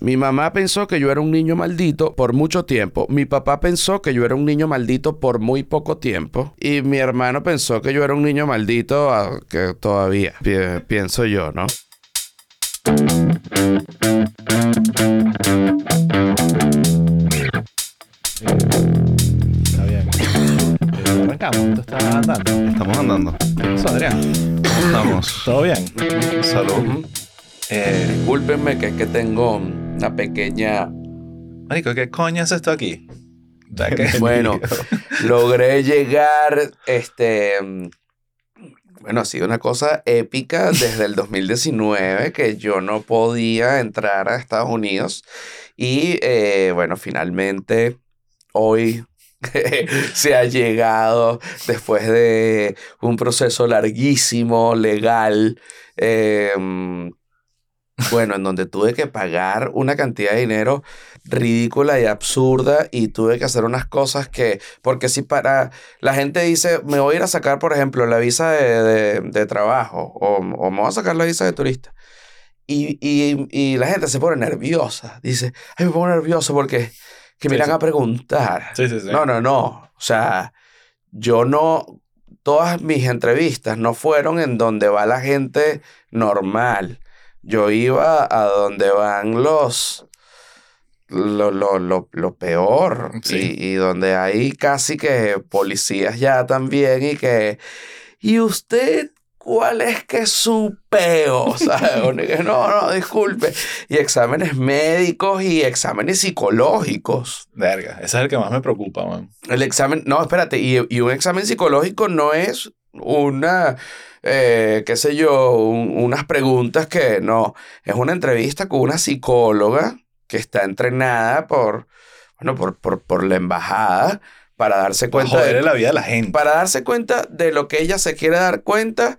Mi mamá pensó que yo era un niño maldito por mucho tiempo. Mi papá pensó que yo era un niño maldito por muy poco tiempo. Y mi hermano pensó que yo era un niño maldito ah, que todavía pi- pienso yo, ¿no? Está bien. Eh, Arrancamos, esto está andando. Estamos andando. ¿Qué pasó, Adrián? Estamos. ¿Todo bien? Salud. Eh, discúlpenme que es que tengo una pequeña... Marico, ¿qué coño es esto aquí? ¿Verdad que- Bueno, logré llegar, este... Bueno, ha sido una cosa épica desde el 2019 que yo no podía entrar a Estados Unidos. Y eh, bueno, finalmente hoy se ha llegado después de un proceso larguísimo, legal. eh, bueno, en donde tuve que pagar una cantidad de dinero ridícula y absurda y tuve que hacer unas cosas que, porque si para, la gente dice, me voy a ir a sacar, por ejemplo, la visa de, de- de trabajo o, o me voy a sacar la visa de turista. Y, y, y la gente se pone nerviosa, dice, ay, me pongo nervioso porque que me Sí, irán sí. a preguntar. Sí, sí, sí. No, no, no. O sea, yo no. Todas mis entrevistas no fueron en donde va la gente normal. Yo iba a donde van los. Lo, lo, lo, lo peor. Sí. Y, y donde hay casi que policías ya también y que. ¿Y usted cuál es que su peo? ¿Sabes? No, no, disculpe. Y exámenes médicos y exámenes psicológicos. Verga, ese es el que más me preocupa, man. El examen, no, espérate, y, y un examen psicológico no es una, eh, qué sé yo, un- unas preguntas que no, es una entrevista con una psicóloga que está entrenada por, bueno, por, por, por la embajada para darse cuenta Joder de, la vida de la gente. para darse cuenta de lo que ella se quiere dar cuenta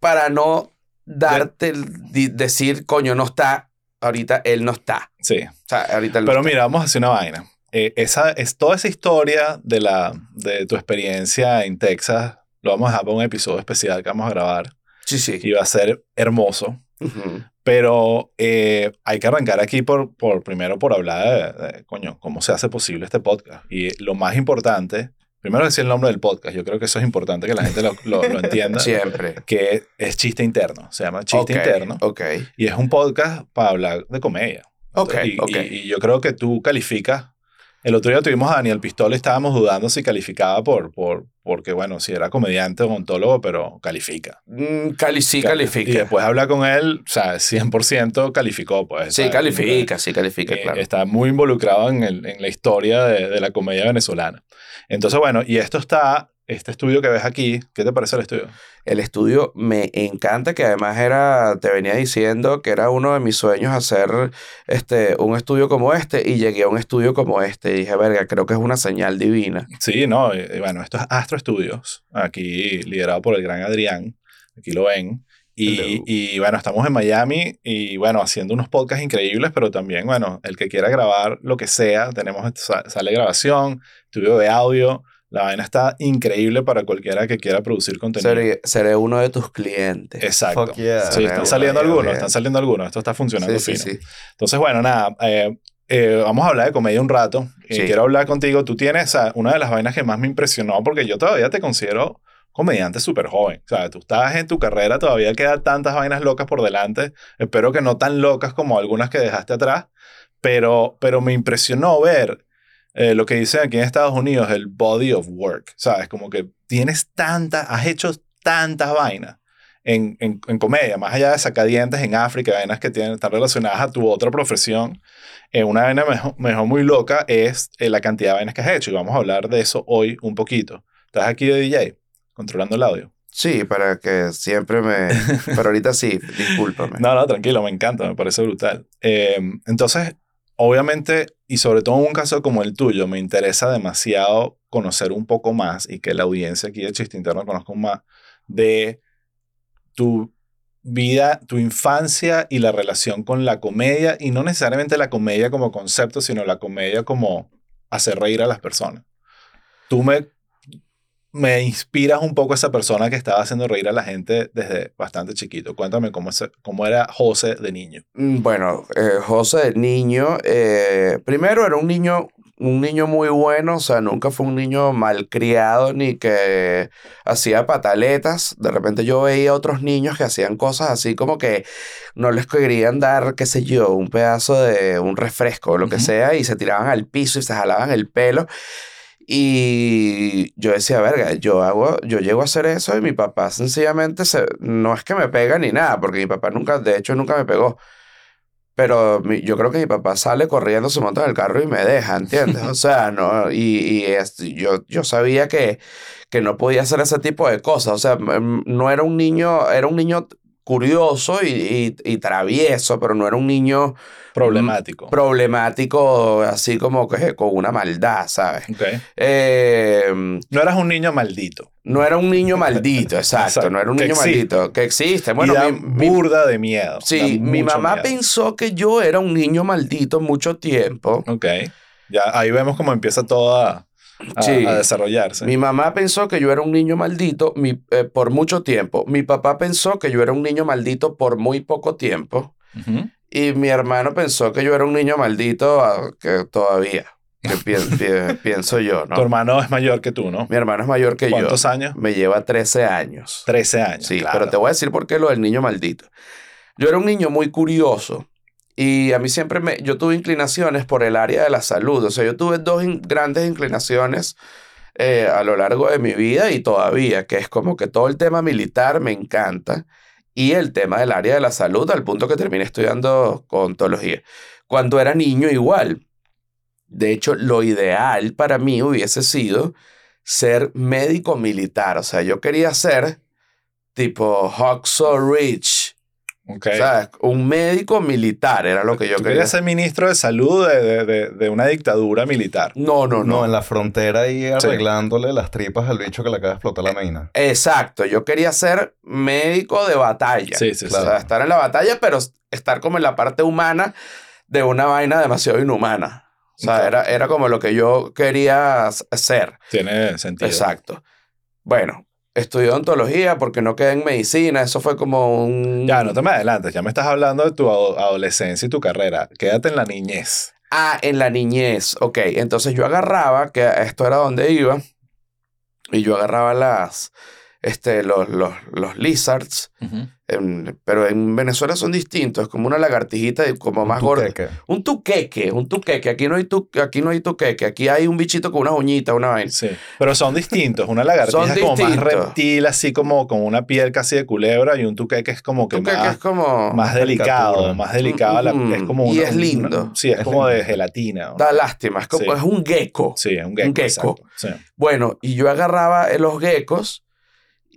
para no darte, di- decir, coño, no está, ahorita él no está. Sí. O sea, ahorita él no Pero está. mira, vamos a hacer una vaina. Eh, esa, es toda esa historia de, la, de tu experiencia en Texas, lo vamos a dejar para un episodio especial que vamos a grabar. Sí, sí. Y va a ser hermoso. Ujú. Pero eh, hay que arrancar aquí por, por primero por hablar de, de, coño, cómo se hace posible este podcast. Y lo más importante, primero decir el nombre del podcast. Yo creo que eso es importante que la gente lo, lo- lo entienda. Siempre. Que es chiste interno. Se llama chiste Ok, interno. Ok. Y es un podcast para hablar de comedia. Ok, y, ok. y- y yo creo que tú calificas. El otro día tuvimos a Daniel Pistola y estábamos dudando si calificaba por, por, porque, bueno, si era comediante o ontólogo, pero califica. Mm, cali sí Y califica. después habla con él, o sea, 100% calificó, pues. Sí, ¿sabes? califica, sí califica, Eh, claro. Está muy involucrado en, el- en la historia de, de la comedia venezolana. Entonces, bueno, y esto está, este estudio que ves aquí, ¿qué te parece el estudio? El estudio me encanta, que además era, te venía diciendo que era uno de mis sueños hacer este, un estudio como este y llegué a un estudio como este y dije, verga, creo que es una señal divina. Sí, no, y- y bueno, esto es Astro Studios, aquí liderado por el gran Adrián, aquí lo ven. Y, y bueno, estamos en Miami y bueno, haciendo unos podcasts increíbles, pero también, bueno, el que quiera grabar lo que sea, tenemos, sa- sale grabación, estudio de audio, la vaina está increíble para cualquiera que quiera producir contenido. Seré, seré uno de tus clientes. Exacto. Fuck yeah. Sí, están saliendo ya, algunos, están saliendo algunos, esto está funcionando Sí, sí, fino. sí. Entonces, bueno, nada, eh, eh, vamos a hablar de comedia un rato. Y Sí. quiero hablar contigo. Tú tienes una de las vainas que más me impresionó porque yo todavía te considero comediante súper joven. O sea, tú estás en tu carrera, todavía quedan tantas vainas locas por delante. Espero que no tan locas como algunas que dejaste atrás. Pero, pero me impresionó ver eh, lo que dicen aquí en Estados Unidos, el body of work. ¿Sabes? Como que tienes tantas, has hecho tantas vainas en, en, en comedia, más allá de sacadientes en África, vainas que tienen, están relacionadas a tu otra profesión. Eh, una vaina mejor, mejor muy loca es eh, la cantidad de vainas que has hecho. Y vamos a hablar de eso hoy un poquito. Estás aquí de DJ, controlando el audio. Sí, para que siempre me... Pero ahorita sí, discúlpame. No, no, tranquilo, me encanta, me parece brutal. Eh, entonces, obviamente, y sobre todo en un caso como el tuyo, me interesa demasiado conocer un poco más y que la audiencia aquí de Chiste Interno conozca más de tu vida, tu infancia y la relación con la comedia, y no necesariamente la comedia como concepto, sino la comedia como hacer reír a las personas. Tú me me inspiras un poco esa persona que estaba haciendo reír a la gente desde bastante chiquito. Cuéntame cómo, ese- cómo era José de niño. Mm, Bueno, eh, José de niño, eh, primero era un niño, un niño muy bueno, o sea, nunca fue un niño malcriado ni que hacía pataletas. De repente yo veía otros niños que hacían cosas así como que no les querían dar, qué sé yo, un pedazo de un refresco o lo que sea y se tiraban al piso y se jalaban el pelo. Y yo decía, verga, yo hago, yo llego a hacer eso y mi papá sencillamente se, no es que me pega ni nada, porque mi papá nunca, de hecho, nunca me pegó. Pero mi- yo creo que mi papá sale corriendo, se monta en el carro y me deja, ¿entiendes? O sea, no, y, y es- yo, yo sabía que, que no podía hacer ese tipo de cosas. O sea, no era un niño, era un niño curioso y, y, y travieso, pero no era un niño Problemático. problemático, así como que con una maldad, ¿sabes? Ok. Eh, No eras un niño maldito. no era un niño maldito, exacto, Exacto, no era un que niño existe. maldito, que existe. Bueno, y da mi- mi- burda de miedo. sí, mi mamá miedo. pensó que yo era un niño maldito mucho tiempo. Ok. Ya ahí vemos cómo empieza todo a, a- Sí. a desarrollarse. Mi mamá pensó que yo era un niño maldito mi- eh, por mucho tiempo. Mi papá pensó que yo era un niño maldito por muy poco tiempo. Y mi hermano pensó que yo era un niño maldito ah, que todavía, que pi- pi- pienso yo, Tu ¿no? hermano es mayor que tú, ¿no? Mi hermano es mayor que yo. ¿Cuántos años? Me lleva 13 años. 13 años. Sí, claro. pero te voy a decir por qué lo del niño maldito. Yo era un niño muy curioso y a mí siempre me, yo tuve inclinaciones por el área de la salud. O sea, yo tuve dos grandes inclinaciones eh, a lo largo de mi vida y todavía, que es como que todo el tema militar me encanta y el tema del área de la salud al punto que terminé estudiando odontología. Cuando era niño igual. De hecho, lo ideal para mí hubiese sido ser médico militar. O sea, yo quería ser tipo Hacksaw Ridge. Ok. ¿sabes? Un médico militar era lo que yo Tú quería querías ser ministro de salud de, de- de- de una dictadura militar. No, no, No, no. en la frontera Sí. arreglándole las tripas al bicho que le acaba de explotar la mina. Exacto, yo quería ser médico de batalla. Sí, sí, O claro. sea, estar en la batalla, pero estar como en la parte humana de una vaina demasiado inhumana. O sea, era, era como lo que yo quería ser. Tiene sentido. Exacto. Bueno, estudié odontología porque no quedé en medicina. Eso fue como un... Ya, no te me adelantes. Ya me estás hablando de tu ado- adolescencia y tu carrera. Quédate en la niñez. Ah, en la niñez. Ok, entonces yo agarraba, que esto era donde iba, y yo agarraba las, este, los, los, los lizards, en- pero en Venezuela son distintos, es como una lagartijita y como más ¿Tú gorda. Un tuqueque, un tuqueque. Aquí no hay tu, aquí no hay tuqueque, aquí hay un bichito con unas uñitas, una vaina. Sí. Pero son distintos. Una lagartija es como más reptil, así como con una piel casi de culebra, y un tuqueque es como que Tuqueque más, es como... más delicado, caricatura. más delicado. Mm, es como y una- es lindo. una- sí, es, Es como de lindo. gelatina. ¿no? Da lástima, es como Sí. es un gecko. Sí, es un gecko. Un gecko. Sí. Bueno, y yo agarraba los geckos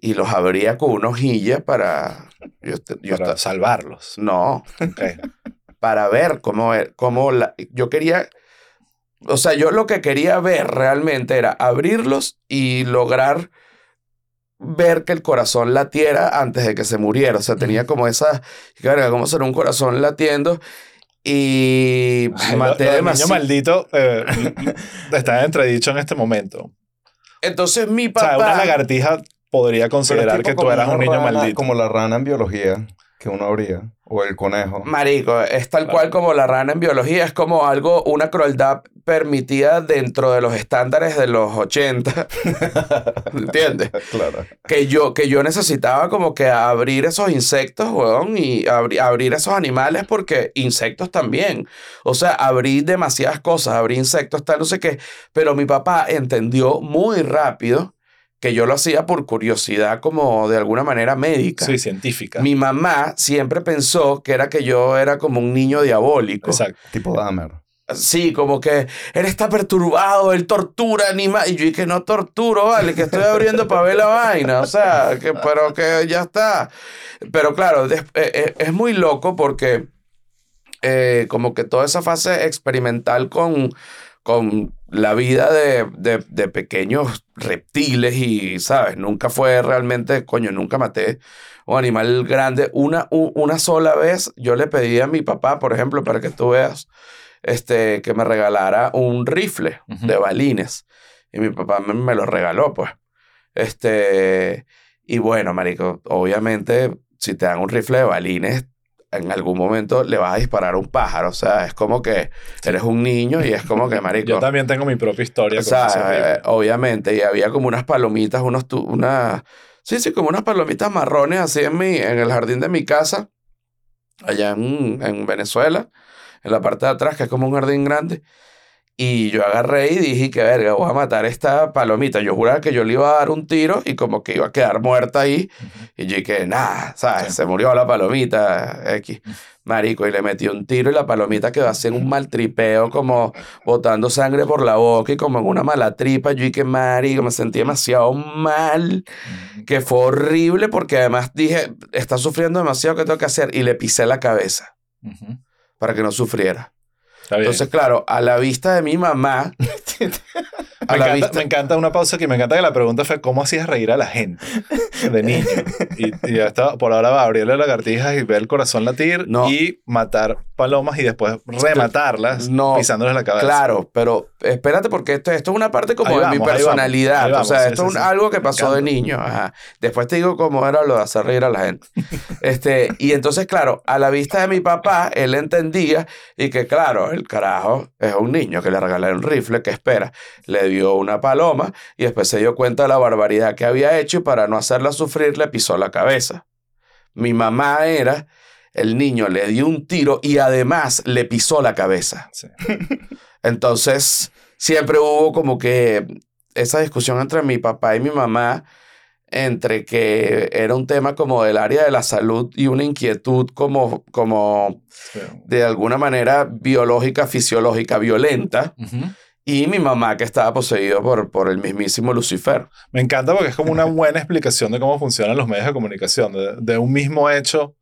y los abría con una hojilla para... Yo, te- yo Para salvarlos. no, para ver cómo, e- cómo la, yo quería, o sea, yo lo que quería ver realmente era abrirlos y lograr ver que el corazón latiera antes de que se muriera. O sea, tenía como esa, carga, cómo será un corazón latiendo y Ay, maté del niño demasiado. maldito eh, está en entredicho en este momento. Entonces mi O sea, papá... una lagartija podría considerar que tú eras un niño rana- maldito. Como la rana en biología que uno habría. O el conejo. Marico, es tal Claro. cual como la rana en biología, es como algo, una crueldad permitida dentro de los estándares de los 80. ¿Entiendes? claro. Que yo, que yo necesitaba como que abrir esos insectos, weón, y abri- abrir esos animales porque insectos también. O sea, abrí demasiadas cosas, abrí insectos, tal, no sé qué. Pero mi papá entendió muy rápido que yo lo hacía por curiosidad como de alguna manera médica. Sí, científica. Mi mamá siempre pensó que era que yo era como un niño diabólico. Exacto. Tipo Dahmer. Sí, como que él está perturbado, él tortura animales. Y yo dije, no torturo, vale, que estoy abriendo para ver la vaina. O sea, que, pero que ya está. Pero claro, eh, eh, es muy loco porque eh, como que toda esa fase experimental con, con la vida de, de, de pequeños reptiles y, ¿sabes? Nunca fue realmente, coño, nunca maté un animal grande. Una, u- una sola vez yo le pedí a mi papá, por ejemplo, para que tú veas, este, que me regalara un rifle de balines. Y mi papá me, me lo regaló, pues. Este, y bueno, marico, obviamente, si te dan un rifle de balines, en algún momento le vas a disparar a un pájaro. O sea, es como que eres un niño y es como que, marico. Yo también tengo mi propia historia O sea, eh, obviamente, y había como unas palomitas, unos tu- unas, sí, sí, como unas palomitas marrones así en mi, en el jardín de mi casa, allá en, en Venezuela, en la parte de atrás, que es como un jardín grande. Y yo agarré y dije que verga, voy a matar esta palomita. Yo juraba que yo le iba a dar un tiro y como que iba a quedar muerta ahí. Y yo dije, nada, ¿sabes? Sí. Se murió la palomita, X. Marico, y le metí un tiro y la palomita quedó así en un mal tripeo, como botando sangre por la boca y como en una mala tripa. Yo dije, marico, me sentí demasiado mal, que fue horrible porque además dije, está sufriendo demasiado, ¿qué tengo que hacer? Y le pisé la cabeza para que no sufriera. Está bien. Entonces, claro, a la vista de mi mamá, me, la encanta, vista, me encanta una pausa aquí. Me encanta que la pregunta fue cómo hacías reír a la gente de niño. Y, y ya está, por ahora va a abrirle lagartijas y ver el corazón latir No. y matar palomas y después rematarlas No, pisándoles la cabeza. Claro, pero espérate porque esto, esto es una parte como Ahí de vamos, mi ahí vamos, personalidad. ahí vamos, o sea, esto sí, es un- sí. algo que pasó de niño. Ajá. Después te digo cómo era lo de hacer reír a la gente. este, y entonces, claro, a la vista de mi papá, él entendía y que, claro, el carajo es un niño que le regalé un rifle, que espera, le dio una paloma y después se dio cuenta de la barbaridad que había hecho y para no hacerla sufrir le pisó la cabeza. Mi mamá era, el niño le dio un tiro y además le pisó la cabeza. Sí. Entonces, siempre hubo como que esa discusión entre mi papá y mi mamá, entre que era un tema como del área de la salud y una inquietud como, como Sí. de alguna manera biológica, fisiológica, violenta. Y mi mamá que estaba poseído por, por el mismísimo Lucifer. Me encanta porque es como una buena explicación de cómo funcionan los medios de comunicación. De, un mismo hecho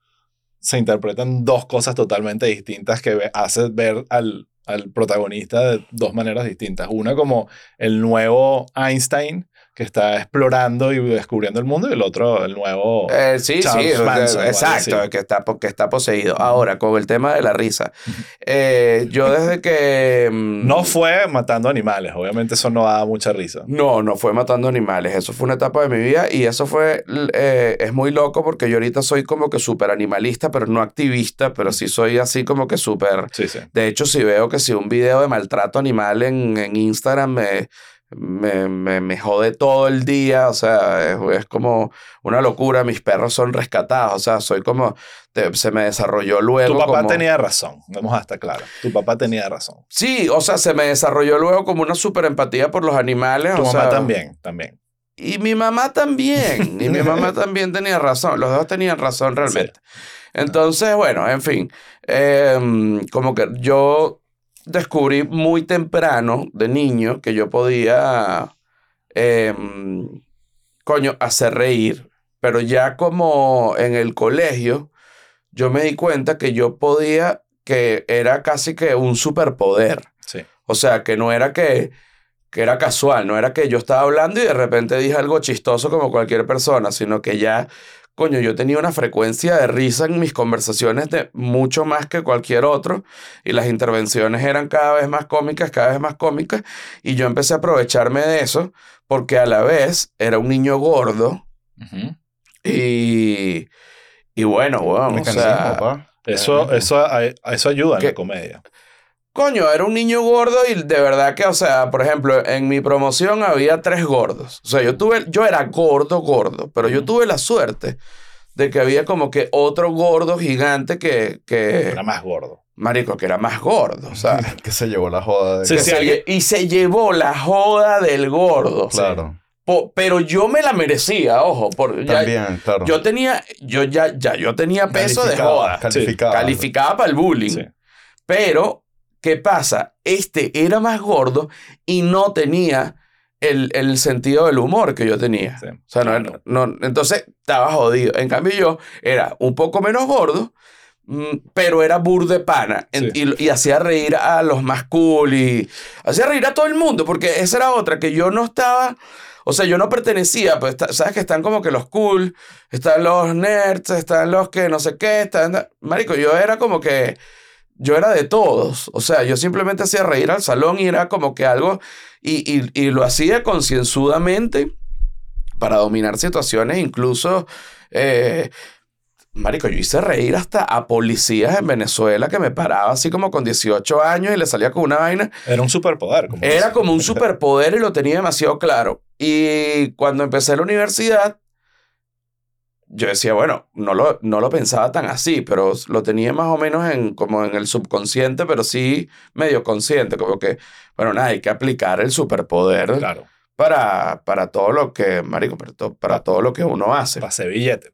se interpretan dos cosas totalmente distintas que hace ver al, al protagonista de dos maneras distintas. Una como el nuevo Einstein que está explorando y descubriendo el mundo y el otro el nuevo... Eh, sí, Charles sí, Manson, exacto, que está, está poseído. Ahora, con el tema de la risa. eh, yo desde que... mm, no fue matando animales, obviamente eso no da mucha risa. No, no fue matando animales. Eso fue una etapa de mi vida y eso fue, eh, es muy loco porque yo ahorita soy como que súper animalista, pero no activista, pero sí soy así como que súper... Sí, sí. De hecho, si veo que si un video de maltrato animal en, en Instagram me, me, me, me jode todo el día, o sea, es, es como una locura. Mis perros son rescatados, o sea, soy como, te- se me desarrolló luego Tu papá como... tenía razón, vamos a estar claros. Tu papá tenía razón. Sí, o sea, se me desarrolló luego como una súper empatía por los animales. Tu o mamá sea, también, también. Y mi mamá también. Y mi mamá también tenía razón. Los dos tenían razón realmente. Entonces, bueno, en fin. em, como que yo descubrí muy temprano, de niño, que yo podía, em, coño, hacer reír. Pero ya como en el colegio, yo me di cuenta que yo podía, que era casi que un superpoder. Sí. O sea, que no era que, que era casual, no era que yo estaba hablando y de repente dije algo chistoso como cualquier persona, sino que ya, coño, yo tenía una frecuencia de risa en mis conversaciones de mucho más que cualquier otro y las intervenciones eran cada vez más cómicas, cada vez más cómicas y yo empecé a aprovecharme de eso porque a la vez era un niño gordo y, y bueno, bueno, o sea. Eso, eso, eso ayuda en la comedia. Coño, era un niño gordo y de verdad que, o sea, por ejemplo, en mi promoción había tres gordos. O sea, yo tuve, yo era gordo, gordo, pero yo tuve la suerte de que había como que otro gordo gigante que, que Era más gordo. marico, que era más gordo, o sea. que se llevó la joda de Sí, sí, se alguien- y se llevó la joda del gordo. Claro. Po- pero yo me la merecía, ojo, por, ya- También, claro. yo tenía, yo ya, ya, yo tenía peso de joda. Calificaba. Calificaba para el bullying. Sí. Pero, ¿qué pasa? Este era más gordo y no tenía el, el sentido del humor que yo tenía. Sí, o sea, no, no- entonces estaba jodido. En cambio, yo era un poco menos gordo, mm, pero era burde pana. Y, y hacía reír a los más cool y hacía reír a todo el mundo, porque esa era otra, que yo no estaba. O sea, yo no pertenecía, pues, sabes que están como que los cool, están los nerds, están los que no sé qué, están... Marico, yo era como que... Yo era de todos. O sea, yo simplemente hacía reír al salón y era como que algo... Y, y, y lo hacía concienzudamente para dominar situaciones, incluso, eh, Marico, yo hice reír hasta a policías en Venezuela que me paraba así como con 18 años y le salía con una vaina. Era un superpoder. Como Era como un superpoder y lo tenía demasiado claro. Y cuando empecé la universidad, yo decía, bueno, no lo, no lo pensaba tan así, pero lo tenía más o menos en, como en el subconsciente, pero sí medio consciente, como que, bueno, nada, hay que aplicar el superpoder Claro, para, para todo lo que, marico, para, to- para todo lo que uno hace. para hacer billete.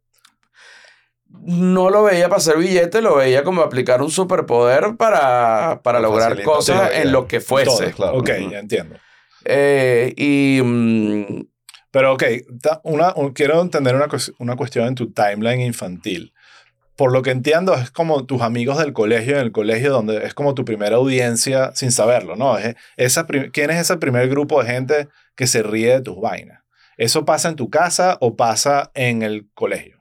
No lo veía para hacer billete, lo veía como aplicar un superpoder para, para lograr cosas en lo que fuese. Todo. claro. Ok, ya entiendo. Eh, y mm, Pero ok, una, un- quiero entender una, una cuestión en tu timeline infantil. Por lo que entiendo, es como tus amigos del colegio, en el colegio donde es como tu primera audiencia sin saberlo, ¿no? Es esa ¿Quién es ese primer grupo de gente que se ríe de tus vainas? ¿Eso pasa en tu casa o pasa en el colegio?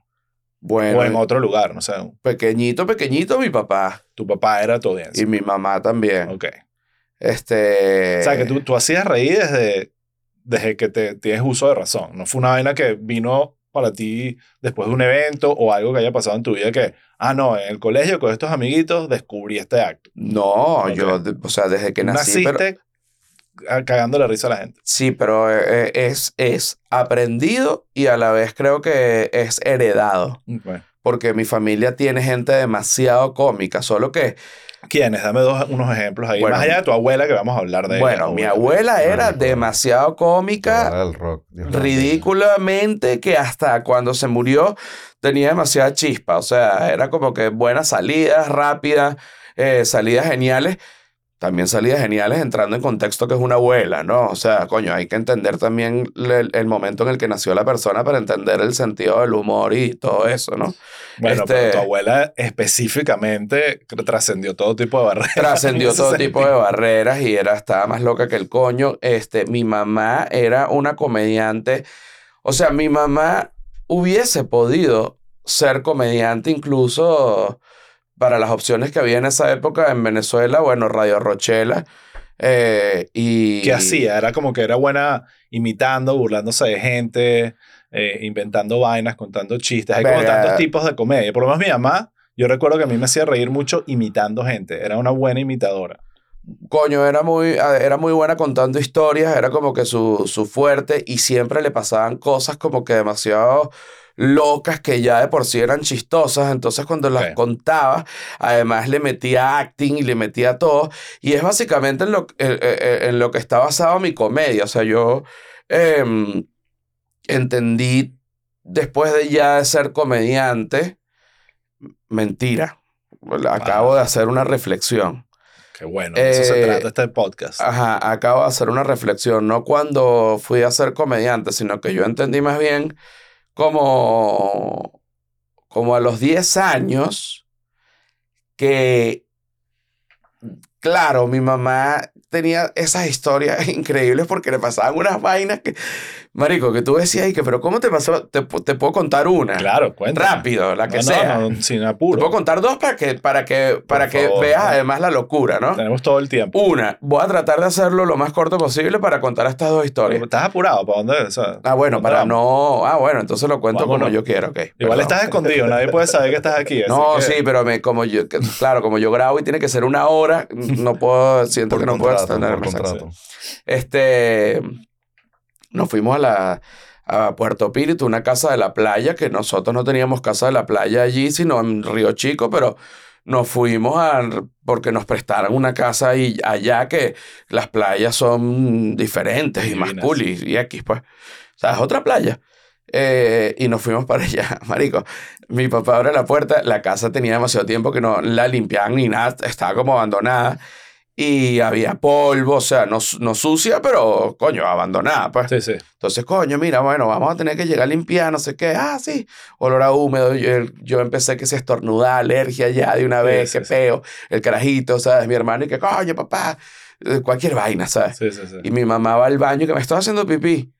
bueno, o en otro lugar, no sé. pequeñito, pequeñito mi papá Tu papá era tu audiencia. y mi mamá también. Ok. Este, O sea, que tú, tú hacías reír desde, desde que te, tienes uso de razón. No fue una vaina que vino para ti después de un evento o algo que haya pasado en tu vida que, ah, no, en el colegio con estos amiguitos descubrí este acto. No, yo, o sea, desde que nací, Naciste pero, cagando la risa a la gente. sí, pero eh, es, es aprendido y a la vez creo que es heredado. Porque mi familia tiene gente demasiado cómica, solo que, ¿Quiénes? Dame dos, unos ejemplos ahí. Bueno, Más allá de tu abuela, que vamos a hablar de bueno, ella. mi abuela era Marico. demasiado cómica, rock. Ridículamente, que hasta cuando se murió tenía demasiada chispa. O sea, era como que buenas salidas, rápidas, eh, salidas geniales. También salidas geniales entrando en contexto que es una abuela, ¿no? O sea, coño, hay que entender también el, el momento en el que nació la persona para entender el sentido del humor y todo eso, ¿no? Bueno, este- pero tu abuela específicamente trascendió todo tipo de barreras. Trascendió todo tipo de barreras y era, estaba más loca que el coño. Este, mi mamá era una comediante. O sea, mi mamá hubiese podido ser comediante incluso para las opciones que había en esa época en Venezuela, bueno, Radio Rochela. eh, y, ¿Qué hacía? Era como que era buena imitando, burlándose de gente, eh, inventando vainas, contando chistes. Hay como tantos tipos de comedia. Por lo menos mi mamá, yo recuerdo que a mí me hacía reír mucho imitando gente. Era una buena imitadora. Coño, era muy, era muy buena contando historias, era como que su, su fuerte y siempre le pasaban cosas como que demasiado locas que ya de por sí eran chistosas, entonces cuando las contaba, además le metía acting y le metía todo, y es básicamente en lo, en, en- en lo que está basado mi comedia, o sea, yo em, entendí después de ya ser comediante, mentira, acabo de hacer una reflexión. Qué bueno. de Eso se Eh, trata este podcast. Ajá, acabo de hacer una reflexión, no cuando fui a ser comediante, sino que yo entendí más bien como, como a los 10 años que, claro, mi mamá tenía esas historias increíbles porque le pasaban unas vainas que, marico, que tú decías, que, pero ¿cómo te pasó? Te, pu- te puedo contar una. claro, cuéntame. Rápido, la que No, sea. no, sin Te apuro. puedo contar dos para que, para que, para que favor, veas además la locura, ¿no? Tenemos todo el tiempo. Una, voy a tratar de hacerlo lo más corto posible para contar estas dos historias. ¿Estás apurado? ¿Para dónde? O sea, Ah, bueno, ¿dónde para vamos? no. Ah, bueno, entonces lo cuento Vámonos. como yo quiero, ok. Igual estás escondido, nadie puede saber que estás aquí. No, que- sí, pero me, como yo, que- claro, como yo grabo y tiene que ser una hora, no puedo, siento Por que no puedo contrato, extenderme. exacto. contrato. Este, nos fuimos a la a Puerto Píritu, una casa de la playa, que nosotros no teníamos casa de la playa allí, sino en Río Chico, pero nos fuimos a, porque nos prestaron una casa ahí, allá que las playas son diferentes y más cool y, y X, pues. O sea, es otra playa. Eh, y nos fuimos para allá, marico. Mi papá abre la puerta, la casa tenía demasiado tiempo que no la limpiaban ni nada, estaba como abandonada. Y había polvo, o sea, no, no sucia, pero coño, abandonada, pues. Sí, sí. Entonces, coño, mira, bueno, vamos a tener que llegar a limpiar, no sé qué. Ah, sí, olor a húmedo. Yo, yo empecé que se estornudaba, alergia ya de una vez, sí, qué peo. El carajito, ¿sabes? Mi hermano, y que, coño, papá, eh, cualquier vaina, ¿sabes? Sí, sí, sí. Y mi mamá va al baño que me estoy haciendo pipí.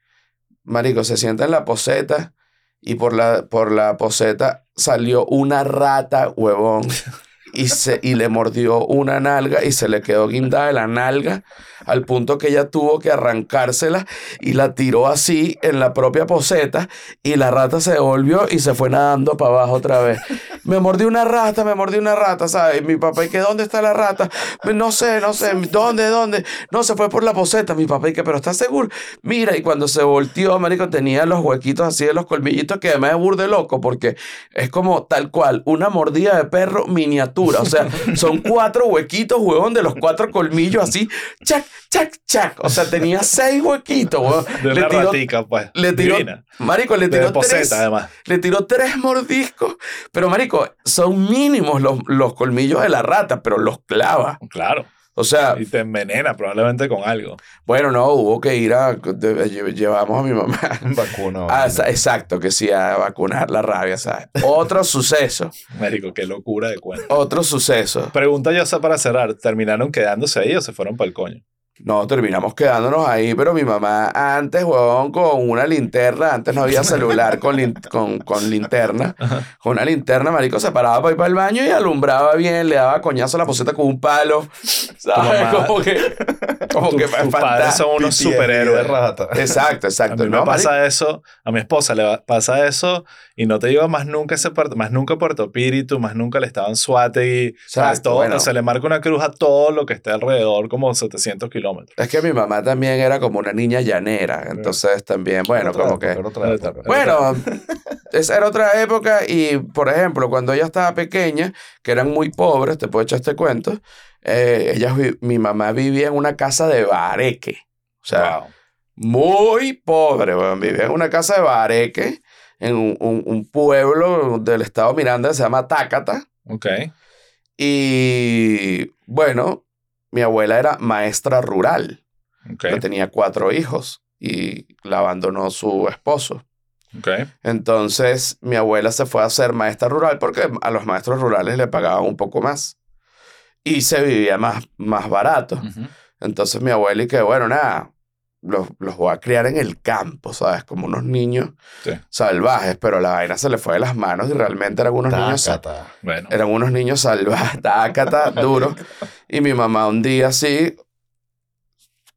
Marico, se sienta en la poseta y por la, por la poseta salió una rata, huevón. y, se, y le mordió una nalga y se le quedó guindada de la nalga al punto que ella tuvo que arrancársela y la tiró así en la propia poseta y la rata se devolvió y se fue nadando para abajo otra vez. Me mordió una rata, me mordió una rata, ¿sabes? Mi papá, ¿y que dónde está la rata? No sé, no sé, ¿dónde, dónde? No, se fue por la poseta, mi papá, ¿y que pero estás seguro? Mira, y cuando se volteó, marico, tenía los huequitos así de los colmillitos que además es burde loco porque es como tal cual, una mordida de perro miniatura. O sea, son cuatro huequitos, huevón, de los cuatro colmillos así, chac, chac, chac. O sea, tenía seis huequitos, huevón. De Le una tiró- ratica, pues. le tiró, Divina. marico, le tiró poseta, tres, además. le tiró tres mordiscos. Pero, marico, son mínimos los, los colmillos de la rata, pero los clava. Claro. O sea, Y te envenena probablemente con algo. bueno, no, hubo que ir a, llevamos a mi mamá. Vacuna. Sa- exacto, que sí, a vacunar la rabia, ¿sabes? Otro suceso, Médico, qué locura de cuento. otro suceso. Pregunta yo para cerrar. ¿Terminaron quedándose ahí o se fueron para el coño? No, terminamos quedándonos ahí, pero mi mamá antes, huevón, con una linterna, antes no había celular con, lin- con, con linterna, con una linterna, marico, se paraba para ir para el baño y alumbraba bien, le daba coñazo a la poseta con un palo, ¿sabes? Como que, como Tu- que tus padres son unos superhéroes. rata. Exacto, A exacto. mí me No, marico, pasa eso, a mi esposa le pasa eso y no te digo más nunca ese puerto, más nunca Puerto Píritu, más nunca Suátegui, o sea, Exacto, todo, bueno. se le marca una cruz a todo lo que esté alrededor, como 700 kilómetros. Es que mi mamá también era como una niña llanera, entonces también, bueno, Otra como época, que... era otra época. Bueno, esa era otra época y, por ejemplo, cuando ella estaba pequeña, que eran muy pobres, te puedo echar este cuento, eh, ella, mi mamá vivía en una casa de bareque. O sea, Wow. muy pobre. Vivía en una casa de bareque en un, un- un pueblo del estado Miranda que se llama Tácata. Ok. Y bueno, mi abuela era maestra rural, Ok. que tenía cuatro hijos y la abandonó su esposo. Entonces mi abuela se fue a ser maestra rural porque a los maestros rurales le pagaban un poco más y se vivía más, más barato. Entonces mi abuela y que bueno, nada, los, los voy a criar en el campo, ¿sabes? Como unos niños Sí. salvajes, pero la vaina se le fue de las manos y realmente eran unos niños. Bueno. eran unos niños salvajes, tácata, duros. Y mi mamá un día así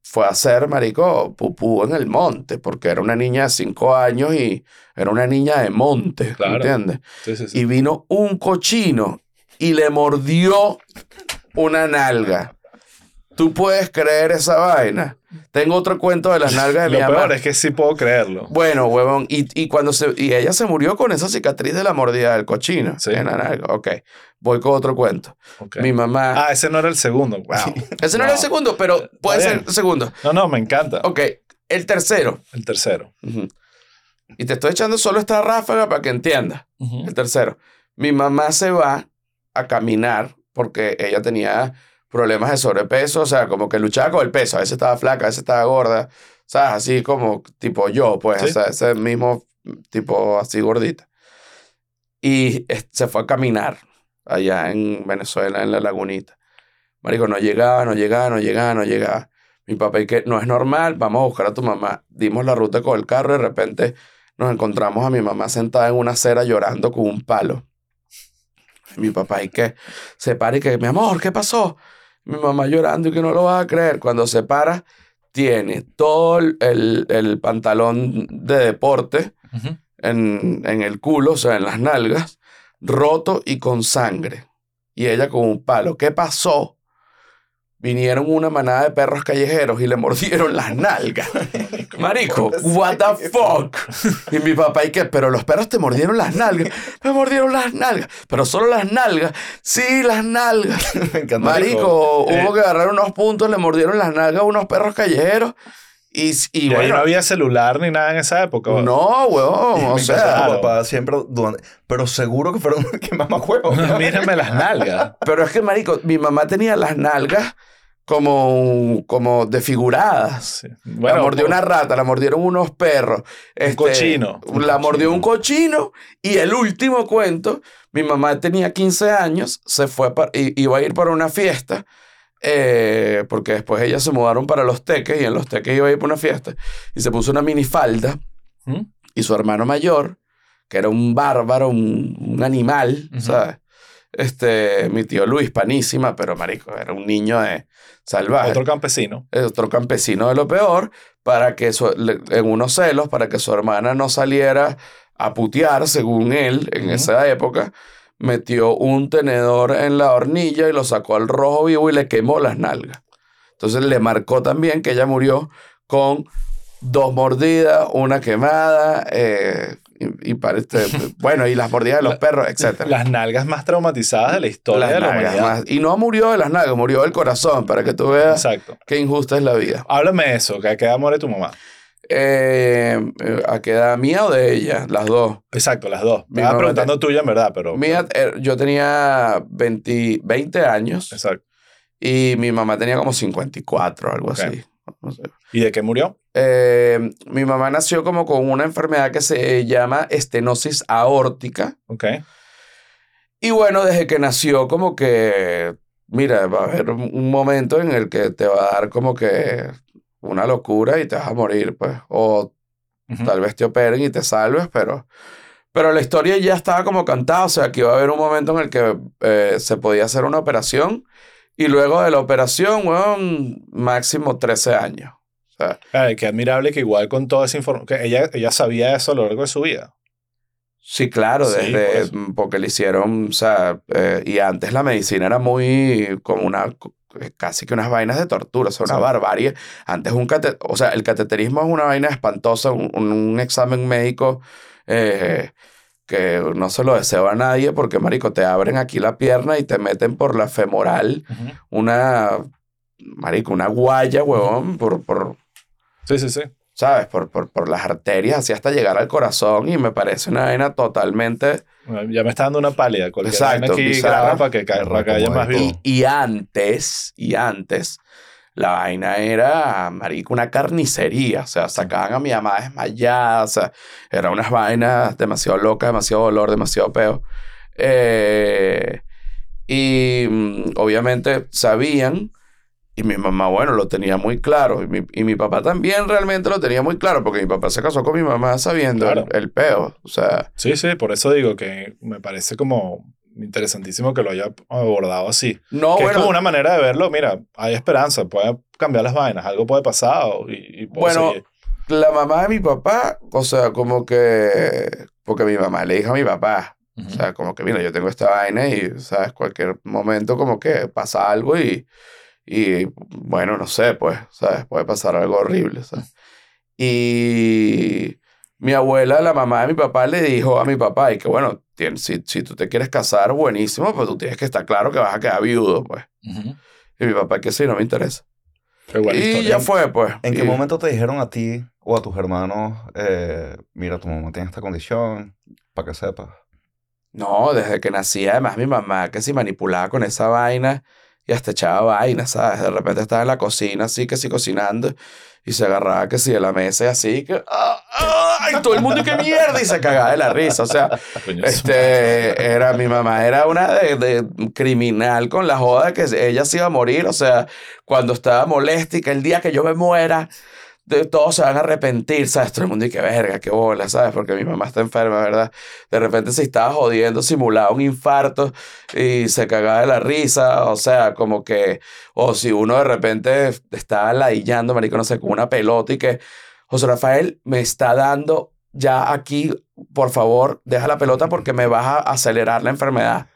fue a hacer, marico, pupú en el monte, porque era una niña de cinco años y era una niña de monte, Claro. ¿entiendes? Sí, sí, sí. Y vino un cochino y le mordió una nalga. ¿Tú puedes creer esa vaina? Tengo otro cuento de las nalgas de mi Lo mamá. peor es que sí puedo creerlo. Bueno, huevón, y, y cuando se, y ella se murió con esa cicatriz de la mordida del cochino. Sí. En la nalga. Ok, voy con otro cuento. Ok. Mi mamá... Ah, ese no era el segundo. Wow. ese no era el wow. segundo, pero puede Está ser bien. el segundo. No, no, me encanta. Ok, el tercero. El tercero. Ujú. Y te estoy echando solo esta ráfaga para que entiendas. El tercero. Mi mamá se va a caminar porque ella tenía problemas de sobrepeso, o sea, como que luchaba con el peso. A veces estaba flaca, a veces estaba gorda, ¿sabes? Así como tipo yo, pues, Sí. o sea, ese mismo tipo así gordita. Y se fue a caminar allá en Venezuela, en la lagunita. Marico, no llegaba, no llegaba, no llegaba, no llegaba. Mi papá, y que no es normal, vamos a buscar a tu mamá. Dimos la ruta con el carro y de repente nos encontramos a mi mamá sentada en una acera llorando con un palo. Mi papá, y que se para y que, mi amor, ¿qué pasó? Mi mamá llorando y que no lo vas a creer. Cuando se para, tiene todo el, el- pantalón de deporte en, en el culo, o sea, en las nalgas, roto y con sangre. Y ella con un palo. ¿Qué pasó? Vinieron una manada de perros callejeros y le mordieron las nalgas. Marico, what the fuck? Y mi papá, ¿y qué? Pero los perros te mordieron las nalgas. Me mordieron las nalgas. Pero solo las nalgas. Sí, las nalgas. Me encanta. Marico, Eh. hubo que agarrar unos puntos, le mordieron las nalgas a unos perros callejeros. Y, y Y, ahí bueno, no había celular ni nada en esa época. no, huevón. O sea, claro. papá siempre Pero seguro que fueron que mamá juego. Mírame las nalgas. Pero es que, marico, mi mamá tenía las nalgas como, como desfiguradas. Sí. la mordió pues, una rata, la mordieron unos perros. este, cochino. La mordió un cochino. Y el último cuento, mi mamá tenía 15 años, se fue para, iba a ir para una fiesta. Eh, porque después ellas se mudaron para los teques y en los teques iba a ir para una fiesta. Y se puso una minifalda. ¿Mm? Y su hermano mayor, que era un bárbaro, un, un animal, Ujú. ¿sabes? Este, mi tío Luis, panísima, pero marico, era un niño de salvaje. Otro campesino. Eh, otro campesino de lo peor, para que su- en unos celos, para que su hermana no saliera a putear, según él, en esa época, metió un tenedor en la hornilla y lo sacó al rojo vivo y le quemó las nalgas. Entonces le marcó también que ella murió con dos mordidas, una quemada, eh, y, este- bueno, y las mordidas de los perros, etc. Las nalgas más traumatizadas de la historia Las de la humanidad. más- y no murió de las nalgas, murió del corazón, para que tú veas Exacto. qué injusta es la vida. Háblame de eso, que a qué edad muere tu mamá. Eh, eh, ¿A qué edad mía o de ella? Las dos. Exacto, las dos. Me estaba mamá preguntando tuya en verdad, pero... Mía, eh, yo tenía 20, 20 años Exacto. y mi mamá tenía como 54, algo así. No sé. ¿Y de qué murió? Eh, mi mamá nació como con una enfermedad que se llama estenosis aórtica. Ok. Y bueno, desde que nació como que, mira, va a haber un momento en el que te va a dar como que una locura y te vas a morir, pues. O tal vez te operen y te salves, pero, pero la historia ya estaba como cantada, o sea, que iba a haber un momento en el que eh, se podía hacer una operación y luego de la operación, weón, máximo 13 años. O sea, Ay, qué admirable que igual con toda esa información... Que ella, ella sabía eso a lo largo de su vida. sí, claro, desde, por eso. mm, porque le hicieron, o sea, eh, y antes la medicina era muy como una, casi que unas vainas de tortura, o sea, una Sí. barbarie. Antes un cate- o sea, el cateterismo es una vaina espantosa, un, examen médico eh, que no se lo deseo a nadie porque, marico, te abren aquí la pierna y te meten por la femoral una, marico, una guaya, huevón, por, por Sí, sí, sí. ¿sabes? Por, por, por las arterias, así hasta llegar al corazón y me parece una vaina totalmente... Ya me está dando una pálida. Cualquier Exacto, aquí bizarra. para que, ca- para que haya más y antes, y antes, la vaina era, marico, una carnicería. O sea, sacaban a mi mamá desmayada. O sea, eran unas vainas demasiado locas, demasiado dolor, demasiado peo. Eh, y mm, obviamente sabían, y mi mamá, bueno, lo tenía muy claro. Y mi, y mi papá también realmente lo tenía muy claro, porque mi papá se casó con mi mamá sabiendo Claro. el, el peo. O sea, Sí, sí, por eso digo que me parece como interesantísimo que lo haya abordado así. no, que es bueno, como una manera de verlo, mira, hay esperanza, puede cambiar las vainas, algo puede pasar y, y Bueno, seguir. la mamá de mi papá, o sea, como que, porque mi mamá le dijo a mi papá, o sea, como que, mira, yo tengo esta vaina y, ¿sabes? Cualquier momento como que pasa algo y, y bueno, no sé, pues, ¿sabes? Puede pasar algo horrible, ¿sabes? Y mi abuela, la mamá de mi papá, le dijo a mi papá, y que bueno, si, si tú te quieres casar, buenísimo, pues tú tienes que estar claro que vas a quedar viudo, pues. Y mi papá, que sí, no me interesa. Buena y historia. ya fue, pues. ¿En qué momento te dijeron a ti o a tus hermanos, eh, mira, tu mamá tiene esta condición, para que sepas? No, desde que nací, además mi mamá que si manipulaba con esa vaina y hasta echaba vaina, ¿sabes? De repente estaba en la cocina así, que sí cocinando y se agarraba que sí de la mesa y así, que ¡ah! ¡ah! y todo el mundo qué mierda y se cagaba de la risa, o sea, este, era mi mamá, era una de, de criminal con la joda que ella se iba a morir, o sea, cuando estaba molesta y que el día que yo me muera, de, todos se van a arrepentir, ¿sabes? Todo el mundo y que verga, qué bola, ¿sabes? Porque mi mamá está enferma, ¿verdad? De repente se estaba jodiendo, simulaba un infarto y se cagaba de la risa, o sea, como que, o si uno de repente estaba ladillando, marico, no sé, con una pelota y que, José Rafael, me está dando ya aquí, por favor, deja la pelota porque me vas a acelerar la enfermedad.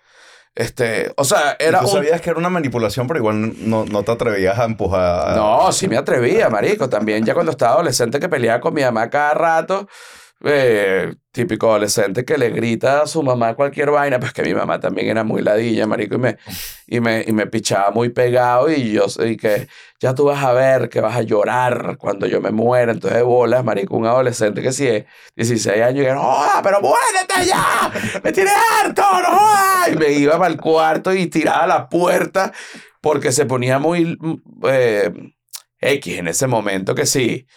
Este, o sea, ¿Y era tú un sabías que era una manipulación, pero igual no, no te atrevías a empujar. No, sí me atrevía, marico. También ya cuando estaba adolescente que peleaba con mi mamá cada rato. Eh, típico adolescente que le grita a su mamá cualquier vaina. Pues que mi mamá también era muy ladilla, marico. Y me, y me, y me pichaba muy pegado. Y yo y que ya tú vas a ver que vas a llorar cuando yo me muera. Entonces bolas, marico. Un adolescente que si es 16 años y que no joda, pero muérete ya. Me tiene harto, no jodas. Y me iba para el cuarto y tiraba la puerta porque se ponía muy eh, X en ese momento que sí.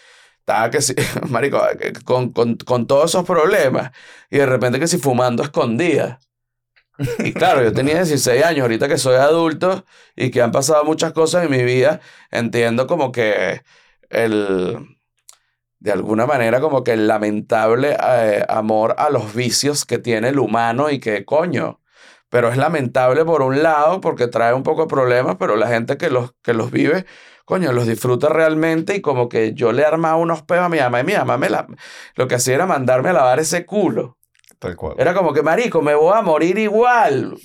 Estaba que sí, marico, que con, con, con todos esos problemas. Y de repente que sí fumando escondida. Y claro, yo tenía 16 años, ahorita que soy adulto y que han pasado muchas cosas en mi vida, entiendo como que el, de alguna manera, como que el lamentable eh, amor a los vicios que tiene el humano y que, coño, pero es lamentable por un lado porque trae un poco de problemas, pero la gente que los, que los vive, coño, los disfruta realmente y como que yo le armaba unos peos a mi mamá y mi mamá me la, lo que hacía era mandarme a lavar ese culo. Tal cual. Era como que, marico, me voy a morir igual.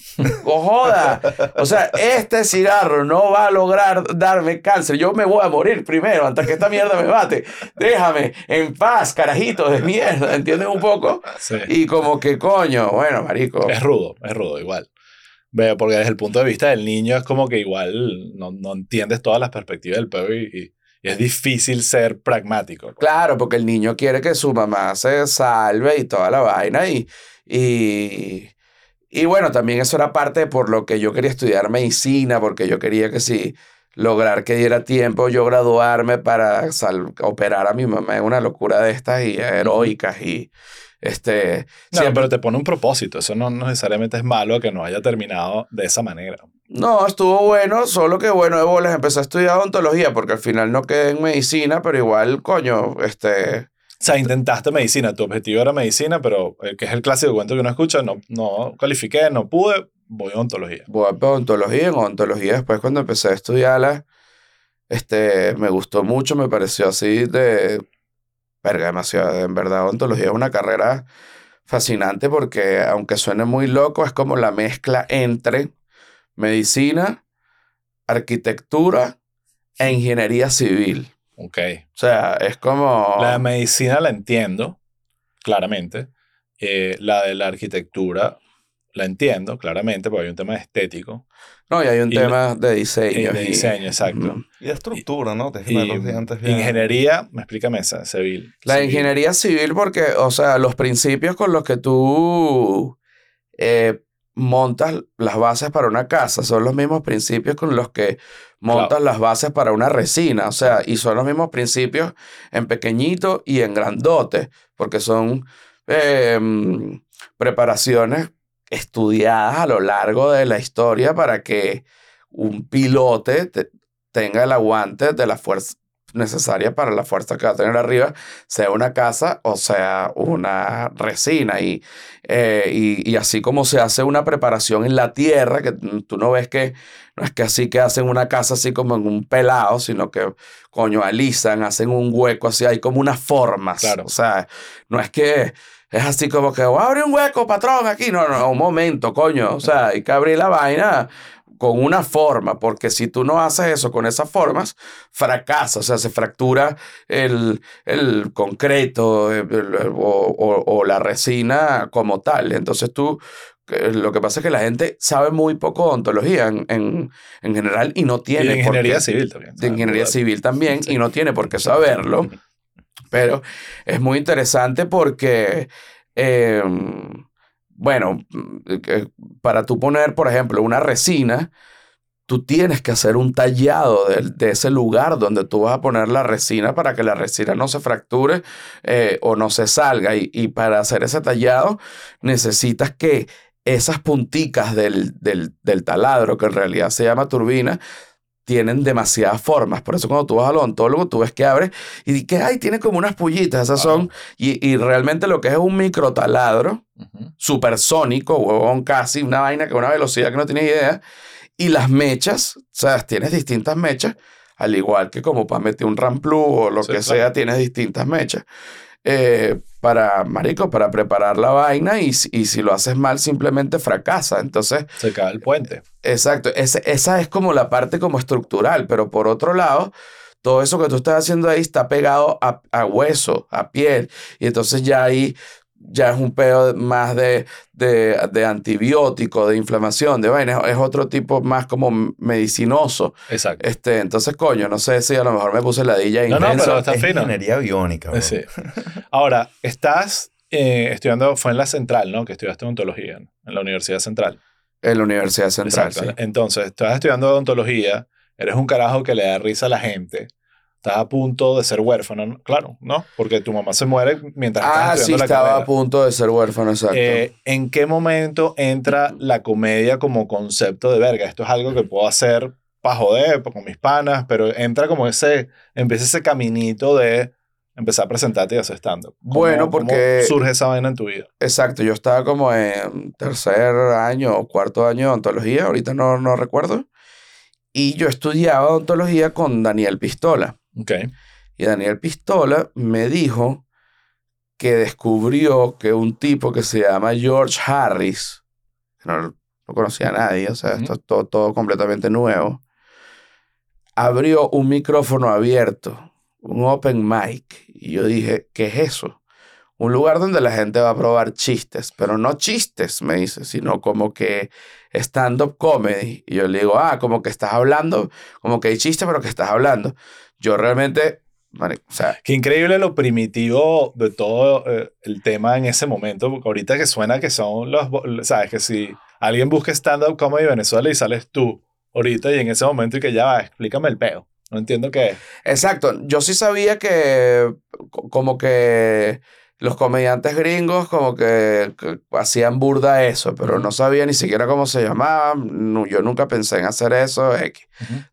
O joda. O sea, este cigarro no va a lograr darme cáncer. Yo me voy a morir primero antes que esta mierda me mate. Déjame en paz, carajito de mierda. ¿Entiendes un poco? Sí. Y como que, coño, bueno, marico. Es rudo, es rudo, igual. Veo, porque desde el punto de vista del niño es como que igual no, no entiendes todas las perspectivas del peo y, es difícil ser pragmático. Claro, porque el niño quiere que su mamá se salve y toda la vaina. Y, y, y bueno, también eso era parte por lo que yo quería estudiar medicina, porque yo quería que si lograr que diera tiempo yo graduarme para sal- operar a mi mamá en una locura de estas y heroicas y este No, siempre- pero te pone un propósito. Eso no necesariamente es malo que no haya terminado de esa manera. No, estuvo bueno, solo que bueno, de bolas empecé a estudiar odontología porque al final no quedé en medicina, pero igual, coño, este, O sea, intentaste medicina, tu objetivo era medicina, pero el que es el clásico cuento que uno escucha, no, no califiqué, no pude, voy a ontología. voy a odontología, en odontología después cuando empecé a estudiarla, este, me gustó mucho, me pareció así de, verga, demasiado, en verdad, odontología es una carrera fascinante porque aunque suene muy loco, es como la mezcla entre medicina, arquitectura e ingeniería civil. Ok. O sea, es como... La de medicina la entiendo, claramente. Eh, la de la arquitectura la entiendo, claramente, porque hay un tema estético No, y hay un y tema de y diseño. de y- diseño, exacto. Y de estructura, ¿no? Te Y ingeniería, me explícame esa, civil. La Civil. ingeniería civil porque, o sea, los principios con los que tú eh, montas las bases para una casa son los mismos principios con los que montas las bases para una resina, o sea, y son los mismos principios en pequeñito y en grandote, porque son eh, mm, preparaciones estudiadas a lo largo de la historia para que un pilote te- tenga el aguante de la fuerza necesaria para la fuerza que va a tener arriba, sea una casa o sea una resina. Y, eh, y, y así como se hace una preparación en la tierra, que tú no ves que no es que así que hacen una casa así como en un pelado, sino que, coño, alisan, hacen un hueco así, hay como unas formas. Claro. O sea, no es que es así como que, voy a abrir un hueco, patrón, aquí. No, no, un momento, coño. O sea, hay que abrir la vaina con una forma, porque si tú no haces eso con esas formas, fracasa, o sea, se fractura el, el concreto el- el- o, o- o la resina como tal. Entonces tú, lo que pasa es que la gente sabe muy poco de ontología en, en, en general y no Y tiene de por ingeniería qué- civil también. de ingeniería civil también y no tiene por qué saberlo. Pero es muy interesante porque, eh, bueno, mm, para tú poner, por ejemplo, una resina, tú tienes que hacer un tallado de, de ese lugar donde tú vas a poner la resina para que la resina no se fracture eh, o no se salga. Y, y para hacer ese tallado necesitas que esas punticas del, del, del taladro, que en realidad se llama turbina, tienen demasiadas formas. Por eso cuando tú vas al odontólogo, tú ves que abre y que, ay, tiene como unas pullitas. Esas son, y, y realmente lo que es un microtaladro Ujú. supersónico, huevón, casi una vaina que una velocidad que no tienes idea. Y las mechas, o sea, tienes distintas mechas, al igual que como para meter un ramplu o lo Sí, que claro. sea, tienes distintas mechas. Eh, para, marico, para preparar la vaina y, si- y si lo haces mal simplemente fracasa. Entonces, Se cae el puente. Exacto, esa es como la parte como estructural, pero por otro lado, todo eso que tú estás haciendo ahí está pegado a, a hueso, a piel, y entonces ya ahí ya es un peo más de, de, de antibiótico, de inflamación, de vaina, es otro tipo más como medicinoso. Exacto. Este, entonces, coño, no sé si a lo mejor me puse la DJ No, no, intensa. pero está es fino. ingeniería biónica. bro. Sí. Ahora, estás eh, estudiando, fue en la central, ¿no? Que estudiaste odontología, ¿no? en la Universidad Central. En la Universidad Central, Exacto. sí. Entonces, estás estudiando odontología, eres un carajo que le da risa a la gente, estás a punto de ser huérfano, ¿no? claro, ¿no? Porque tu mamá se muere mientras Ah, estás sí, estudiando la estaba carrera. a punto de ser huérfano, exacto. Eh, ¿En qué momento entra la comedia como concepto de verga? Esto es algo que puedo hacer para joder, con mis panas, pero entra como ese, empieza ese caminito de empezar a presentarte y hacer stand-up? ¿Cómo- Bueno, cómo porque- surge esa vaina en tu vida? Exacto, yo estaba como en tercer año o cuarto año de odontología, ahorita no, no recuerdo. Y yo estudiaba odontología con Daniel Pistola. Ok. Y Daniel Pistola me dijo que descubrió que un tipo que se llama George Harris, que no, no conocía a nadie, o sea, esto es todo, todo completamente nuevo, abrió un micrófono abierto, un open mic. Y yo dije, ¿qué es eso? Un lugar donde la gente va a probar chistes, pero no chistes, me dice, sino como que stand-up comedy. Y yo le digo, ah, como que estás hablando, como que hay chistes, pero que estás hablando. Yo realmente, o sea, Qué increíble lo primitivo de todo eh, el tema en ese momento, porque ahorita que suena que son los, sabes, que si alguien busca stand-up comedy Venezuela y sales tú ahorita y en ese momento y que ya va, explícame el peo. No entiendo qué es. Exacto. Yo sí sabía que co- como que los comediantes gringos como que, que hacían burda eso, pero no sabía ni siquiera cómo se llamaba. No, yo nunca pensé en hacer eso. X.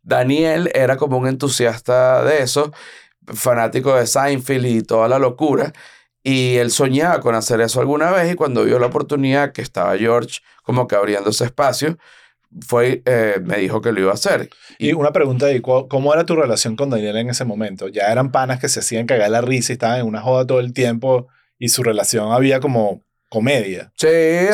Daniel era como un entusiasta de eso, fanático de Seinfeld y toda la locura. Y él soñaba con hacer eso alguna vez y cuando vio la oportunidad que estaba George como que abriendo ese espacio, fue, eh, me dijo que lo iba a hacer. Y una pregunta ahí, ¿cu- ¿cómo era tu relación con Daniel en ese momento? ¿Ya eran panas que se hacían cagar la risa y estaban en una joda todo el tiempo y su relación había como comedia? Sí,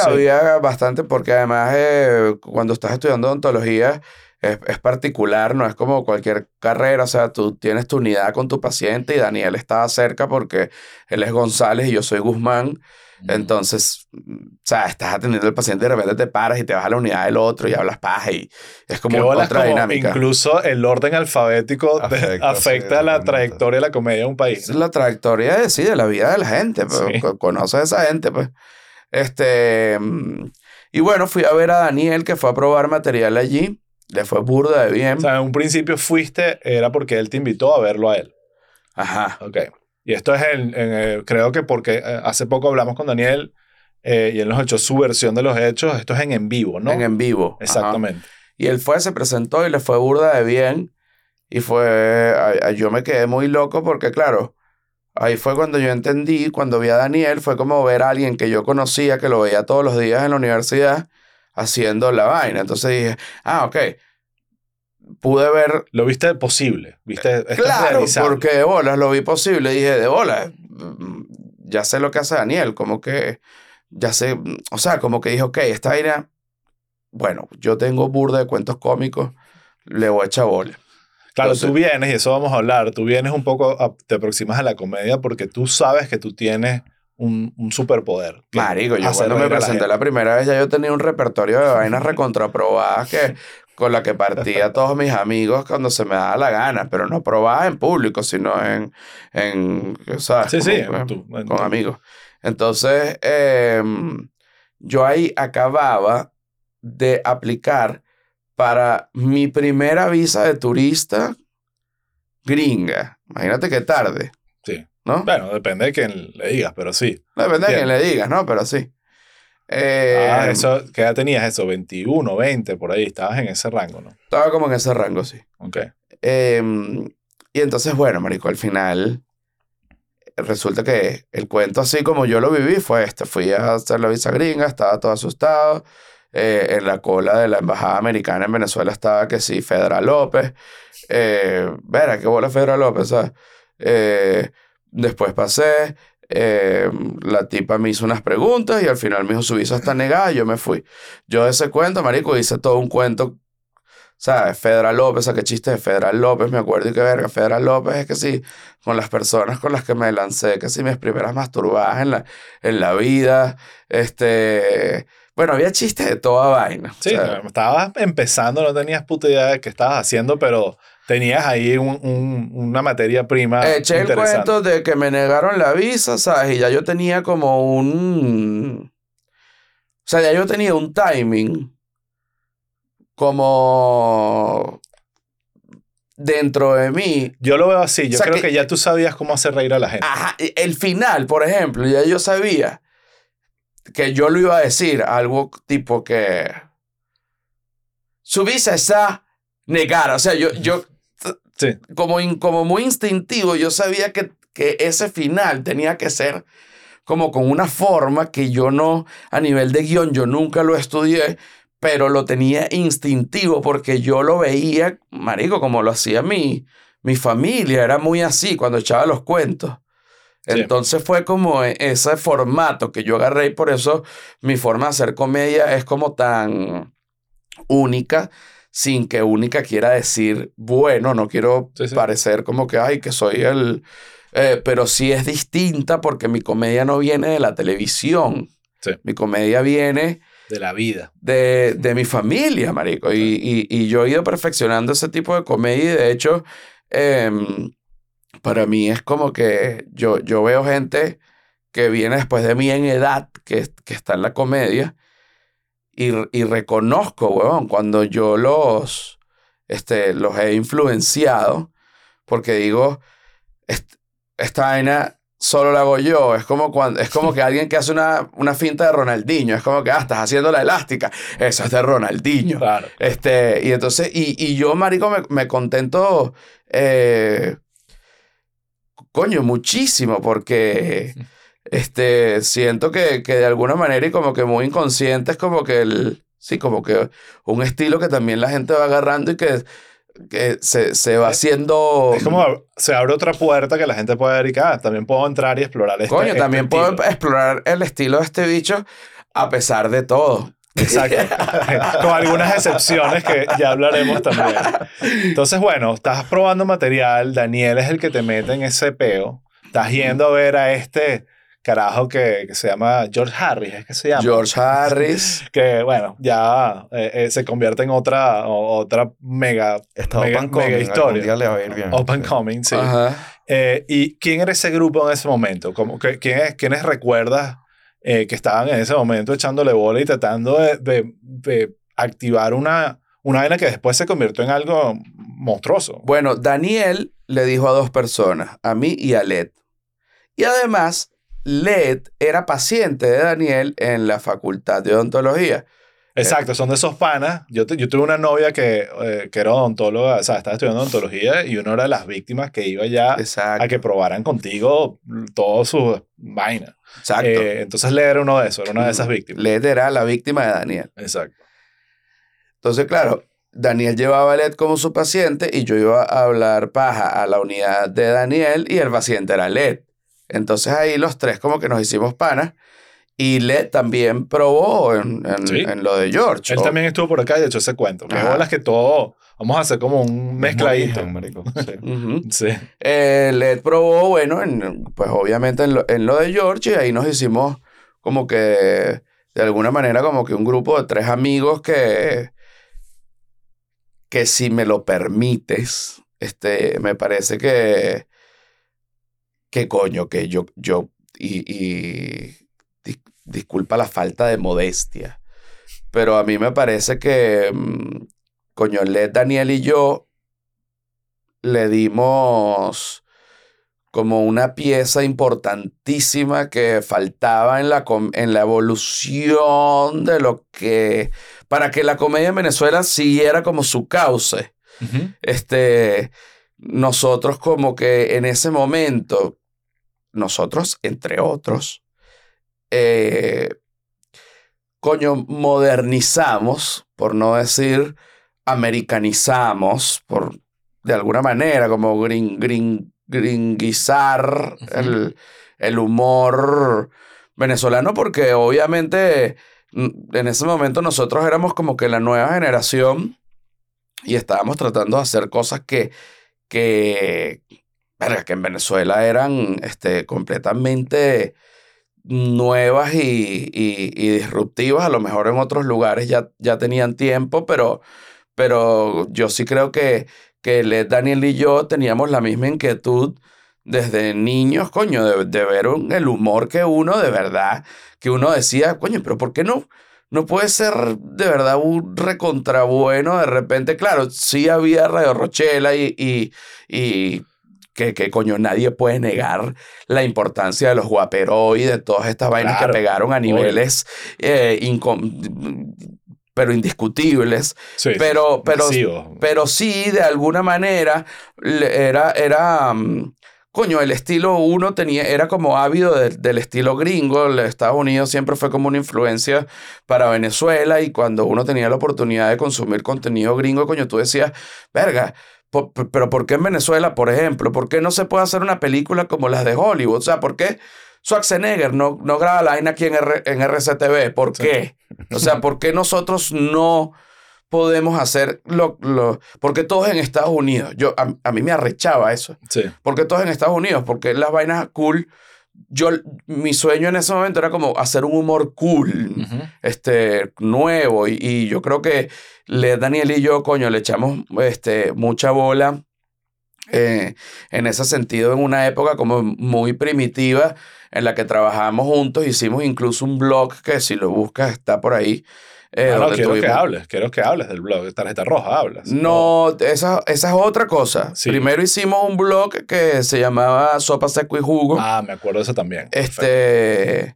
había bastante, porque además eh, cuando estás estudiando odontología es, es particular, no es como cualquier carrera, o sea, tú tienes tu unidad con tu paciente y Daniel estaba cerca porque él es González y yo soy Guzmán, entonces, mm, o sea, estás atendiendo al paciente y de repente te paras y te vas a la unidad del otro y hablas paja y es como Qué bolas otra como dinámica. Incluso el orden alfabético de- Afecta, sí, la trayectoria de la comedia de un país. La trayectoria de, sí, de la vida de la gente, pues, Sí. co- conoces a esa gente, pues. Este, mm, y bueno, fui a ver a Daniel que fue a probar material allí, le fue burda de bien. O sea, en un principio fuiste, era porque él te invitó a verlo a él. Ajá. Ok. Y esto es en, en, eh, creo que porque eh, hace poco hablamos con Daniel eh, y él nos echó su versión de los hechos. Esto es en en vivo, ¿no? En en vivo. Ajá. Exactamente. Y él fue, se presentó y le fue burda de bien. Y fue, a- a- yo me quedé muy loco porque, claro, ahí fue cuando yo entendí, cuando vi a Daniel, fue como ver a alguien que yo conocía, que lo veía todos los días en la universidad, haciendo la vaina. Entonces dije, ah, ok. Pude ver Lo viste posible. Viste, es Claro, realizable. porque de bolas lo vi posible. Dije, de bolas, mm, ya sé lo que hace Daniel. Como que, ya sé, o sea, como que dije, ok, esta vaina, bueno, yo tengo burda de cuentos cómicos, le voy a echar bola. Claro, Entonces- tú vienes, y eso vamos a hablar, tú vienes un poco, a- te aproximas a la comedia porque tú sabes que tú tienes un, un superpoder. Marico, yo cuando me la presenté gente. la primera vez ya yo tenía un repertorio de vainas recontraprobadas que con la que partía a todos mis amigos cuando se me daba la gana, pero no probadas en público, sino en, en ¿sabes? Sí, sí, con amigos. Entonces, em, yo ahí acababa de aplicar para mi primera visa de turista gringa. Imagínate qué tarde, Sí. ¿no? Bueno, depende de quién le digas, pero sí. Depende de quién le digas, ¿no? Pero sí. Eh, ah, eso, ¿qué edad tenías eso? 21, 20, por ahí, estabas en ese rango, ¿no? Estaba como en ese rango, sí. Ok. Em, y entonces, bueno, marico, al final resulta que el cuento así como yo lo viví fue este. Fui a hacer la visa gringa, estaba todo asustado. Eh, en la cola de la embajada americana en Venezuela estaba que sí, Fedra López. Eh, Verá, qué bola Fedra López, ¿sabes? Eh, después pasé, eh, la tipa me hizo unas preguntas y al final me dijo su visa está negada y yo me fui. Yo ese cuento, marico, hice todo un cuento ¿Sabes? Federal López, ¿a qué chiste de Federal López? Me acuerdo y qué verga. Federal López es que sí, con las personas con las que me lancé, que sí, mis primeras masturbadas en la, en la vida. Este. Bueno, había chistes de toda vaina. o Sí, sea, estabas empezando, no tenías puta idea de qué estabas haciendo, pero tenías ahí un- un- una materia prima Eché el cuento de que me negaron la visa, ¿sabes? Y ya yo tenía como un. O sea, ya yo tenía un timing como dentro de mí Yo lo veo así, yo O sea, creo que- que, ya tú sabías cómo hacer reír a la gente. Ajá, el final, por ejemplo, ya yo sabía que yo lo iba a decir, algo tipo que su visa está negada. O sea, yo, yo Sí. como, in- como muy instintivo, yo sabía que, que ese final tenía que ser como con una forma que yo no, a nivel de guion, yo nunca lo estudié, pero lo tenía instintivo porque yo lo veía, marico, como lo hacía mi, mi familia, era muy así cuando echaba los cuentos. Sí. Entonces fue como e- ese formato que yo agarré y por eso mi forma de hacer comedia es como tan única, sin que única quiera decir, bueno, no quiero Sí, sí. parecer como que, ay, que soy el... eh, pero sí es distinta porque mi comedia no viene de la televisión. Sí. Mi comedia viene De la vida. de, de mi familia, marico. Y, y, y yo he ido perfeccionando ese tipo de comedia y de hecho, em, para mí es como que yo, yo veo gente que viene después de mí en edad, que, que está en la comedia, y, y reconozco, weón, cuando yo los, este, los he influenciado, porque digo, "Est- esta vaina solo la hago yo. Es como, cuando, es como que alguien que hace una, una finta de Ronaldinho. Es como que, ah, estás haciendo la elástica. Eso es de Ronaldinho. Claro. Este, y entonces, y, y yo, marico, me, me contento, eh, coño, muchísimo, porque este, siento que, que de alguna manera y como que muy inconsciente es como que el, sí, como que un estilo que también la gente va agarrando y que, que se, se va haciendo... Es como se abre otra puerta que la gente puede ver y que ah, también puedo entrar y explorar este Coño, este también puedo estilo. explorar el estilo de este bicho a pesar de todo. Exacto. Con algunas excepciones que ya hablaremos también. Entonces, bueno, estás probando material. Daniel es el que te mete en ese peo. Estás yendo a ver a este carajo que, que se llama George Harris, es que se llama. George Harris. Que, bueno, ya eh, eh, se convierte en otra, o- otra mega, Está mega, Open mega Coming, historia. algún día le va a ir bien. Open Sí. Coming, sí. Ajá. Eh, ¿Y quién era ese grupo en ese momento? ¿Cómo, que, quién es- ¿Quiénes recuerdas eh, que estaban en ese momento echándole bola y tratando de, de- de activar una, una vaina que después se convirtió en algo monstruoso? Bueno, Daniel le dijo a dos personas, a mí y a Led. Y además, Led era paciente de Daniel en la facultad de odontología. Exacto, son de esos panas. Yo, te- yo tuve una novia que, eh, que era odontóloga, o sea, estaba estudiando odontología y uno era de las víctimas que iba ya a que probaran contigo todas sus vainas. exacto. Eh, entonces Led era uno de esos, era una de esas víctimas. Led era la víctima de Daniel. Exacto. Entonces, claro, Daniel llevaba a Led como su paciente y yo iba a hablar paja a la unidad de Daniel y el paciente era Led. Entonces ahí los tres como que nos hicimos panas y Led también probó en, en- Sí. en lo de George. Él O- también estuvo por acá y echó ese cuento. Que bolas que todo. Vamos a hacer como un mezcladito. Marico. Sí. Sí. Eh, Led probó, bueno, en- pues obviamente en lo, en lo de George y ahí nos hicimos como que de alguna manera como que un grupo de tres amigos que que si me lo permites, este, me parece que que coño, que yo yo y, y dis- disculpa la falta de modestia, pero a mí me parece que mm, coño, Led, Daniel y yo le dimos como una pieza importantísima que faltaba en la, en la evolución de lo que, para que la comedia en Venezuela siguiera como su cauce. Este, nosotros como que en ese momento, nosotros entre otros, eh, coño, modernizamos, por no decir americanizamos, por de alguna manera, como gring, gring- gringuizar el, el humor venezolano, porque obviamente mm, en ese momento nosotros éramos como que la nueva generación y estábamos tratando de hacer cosas que, que, verga, que en Venezuela eran este, completamente nuevas y, y- y disruptivas. A lo mejor en otros lugares ya, ya tenían tiempo, pero, pero yo sí creo que, que Led, Daniel y yo teníamos la misma inquietud desde niños, coño, de, de ver un- el humor que uno de verdad, que uno decía, coño, pero ¿por qué no? No puede ser de verdad un recontra bueno de repente. Claro, sí había Radio Rochela y, y, y que, que coño, nadie puede negar la importancia de los guaperó y de todas estas vainas Claro, que pegaron a niveles eh, pero indiscutibles. Sí. Pero, pero, Masivo. pero sí, de alguna manera, era, era mm, coño, el estilo uno tenía, era como ávido del- del estilo gringo. Estados Unidos siempre fue como una influencia para Venezuela y cuando uno tenía la oportunidad de consumir contenido gringo, coño, tú decías, verga, pero ¿por qué en Venezuela, por ejemplo? ¿Por qué no se puede hacer una película como las de Hollywood? O sea, ¿por qué Schwarzenegger no, no graba la vaina aquí en, R- en RCTV? ¿Por Sí. qué? O sea, ¿por qué nosotros no podemos hacer lo, lo- porque todos en Estados Unidos, yo a, a mí me arrechaba eso, Sí. porque todos en Estados Unidos, porque las vainas cool, yo mi sueño en ese momento era como hacer un humor cool, este nuevo y, y yo creo que le Daniel y yo, coño, le echamos este mucha bola eh, en ese sentido en una época como muy primitiva en la que trabajamos juntos, hicimos incluso un blog que si lo buscas está por ahí. Eh, no, donde quiero que hables, quiero que hables del blog. Tarjeta roja, hablas. no, esa, esa es otra cosa. Sí. Primero hicimos un blog que se llamaba Sopa Seco y Jugo. Ah, me acuerdo de eso también. Perfecto.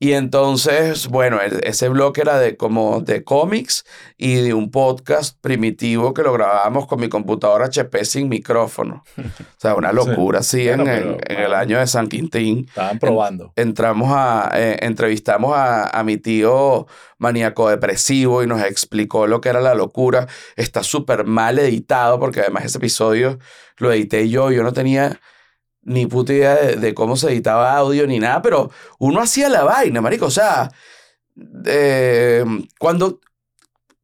Y entonces, bueno, e- ese blog era de como de cómics y de un podcast primitivo que lo grabábamos con mi computadora HP sin micrófono. O sea, una locura Bueno, en, el- pero, en bueno. el año de San Quintín Estaban probando. entramos a, eh, entrevistamos a, a mi tío maníaco depresivo y nos explicó lo que era la locura. Está súper mal editado porque además ese episodio lo edité yo. Yo no tenía ni puta idea de, de cómo se editaba audio ni nada, pero uno hacía la vaina, marico. O sea, eh, cuando,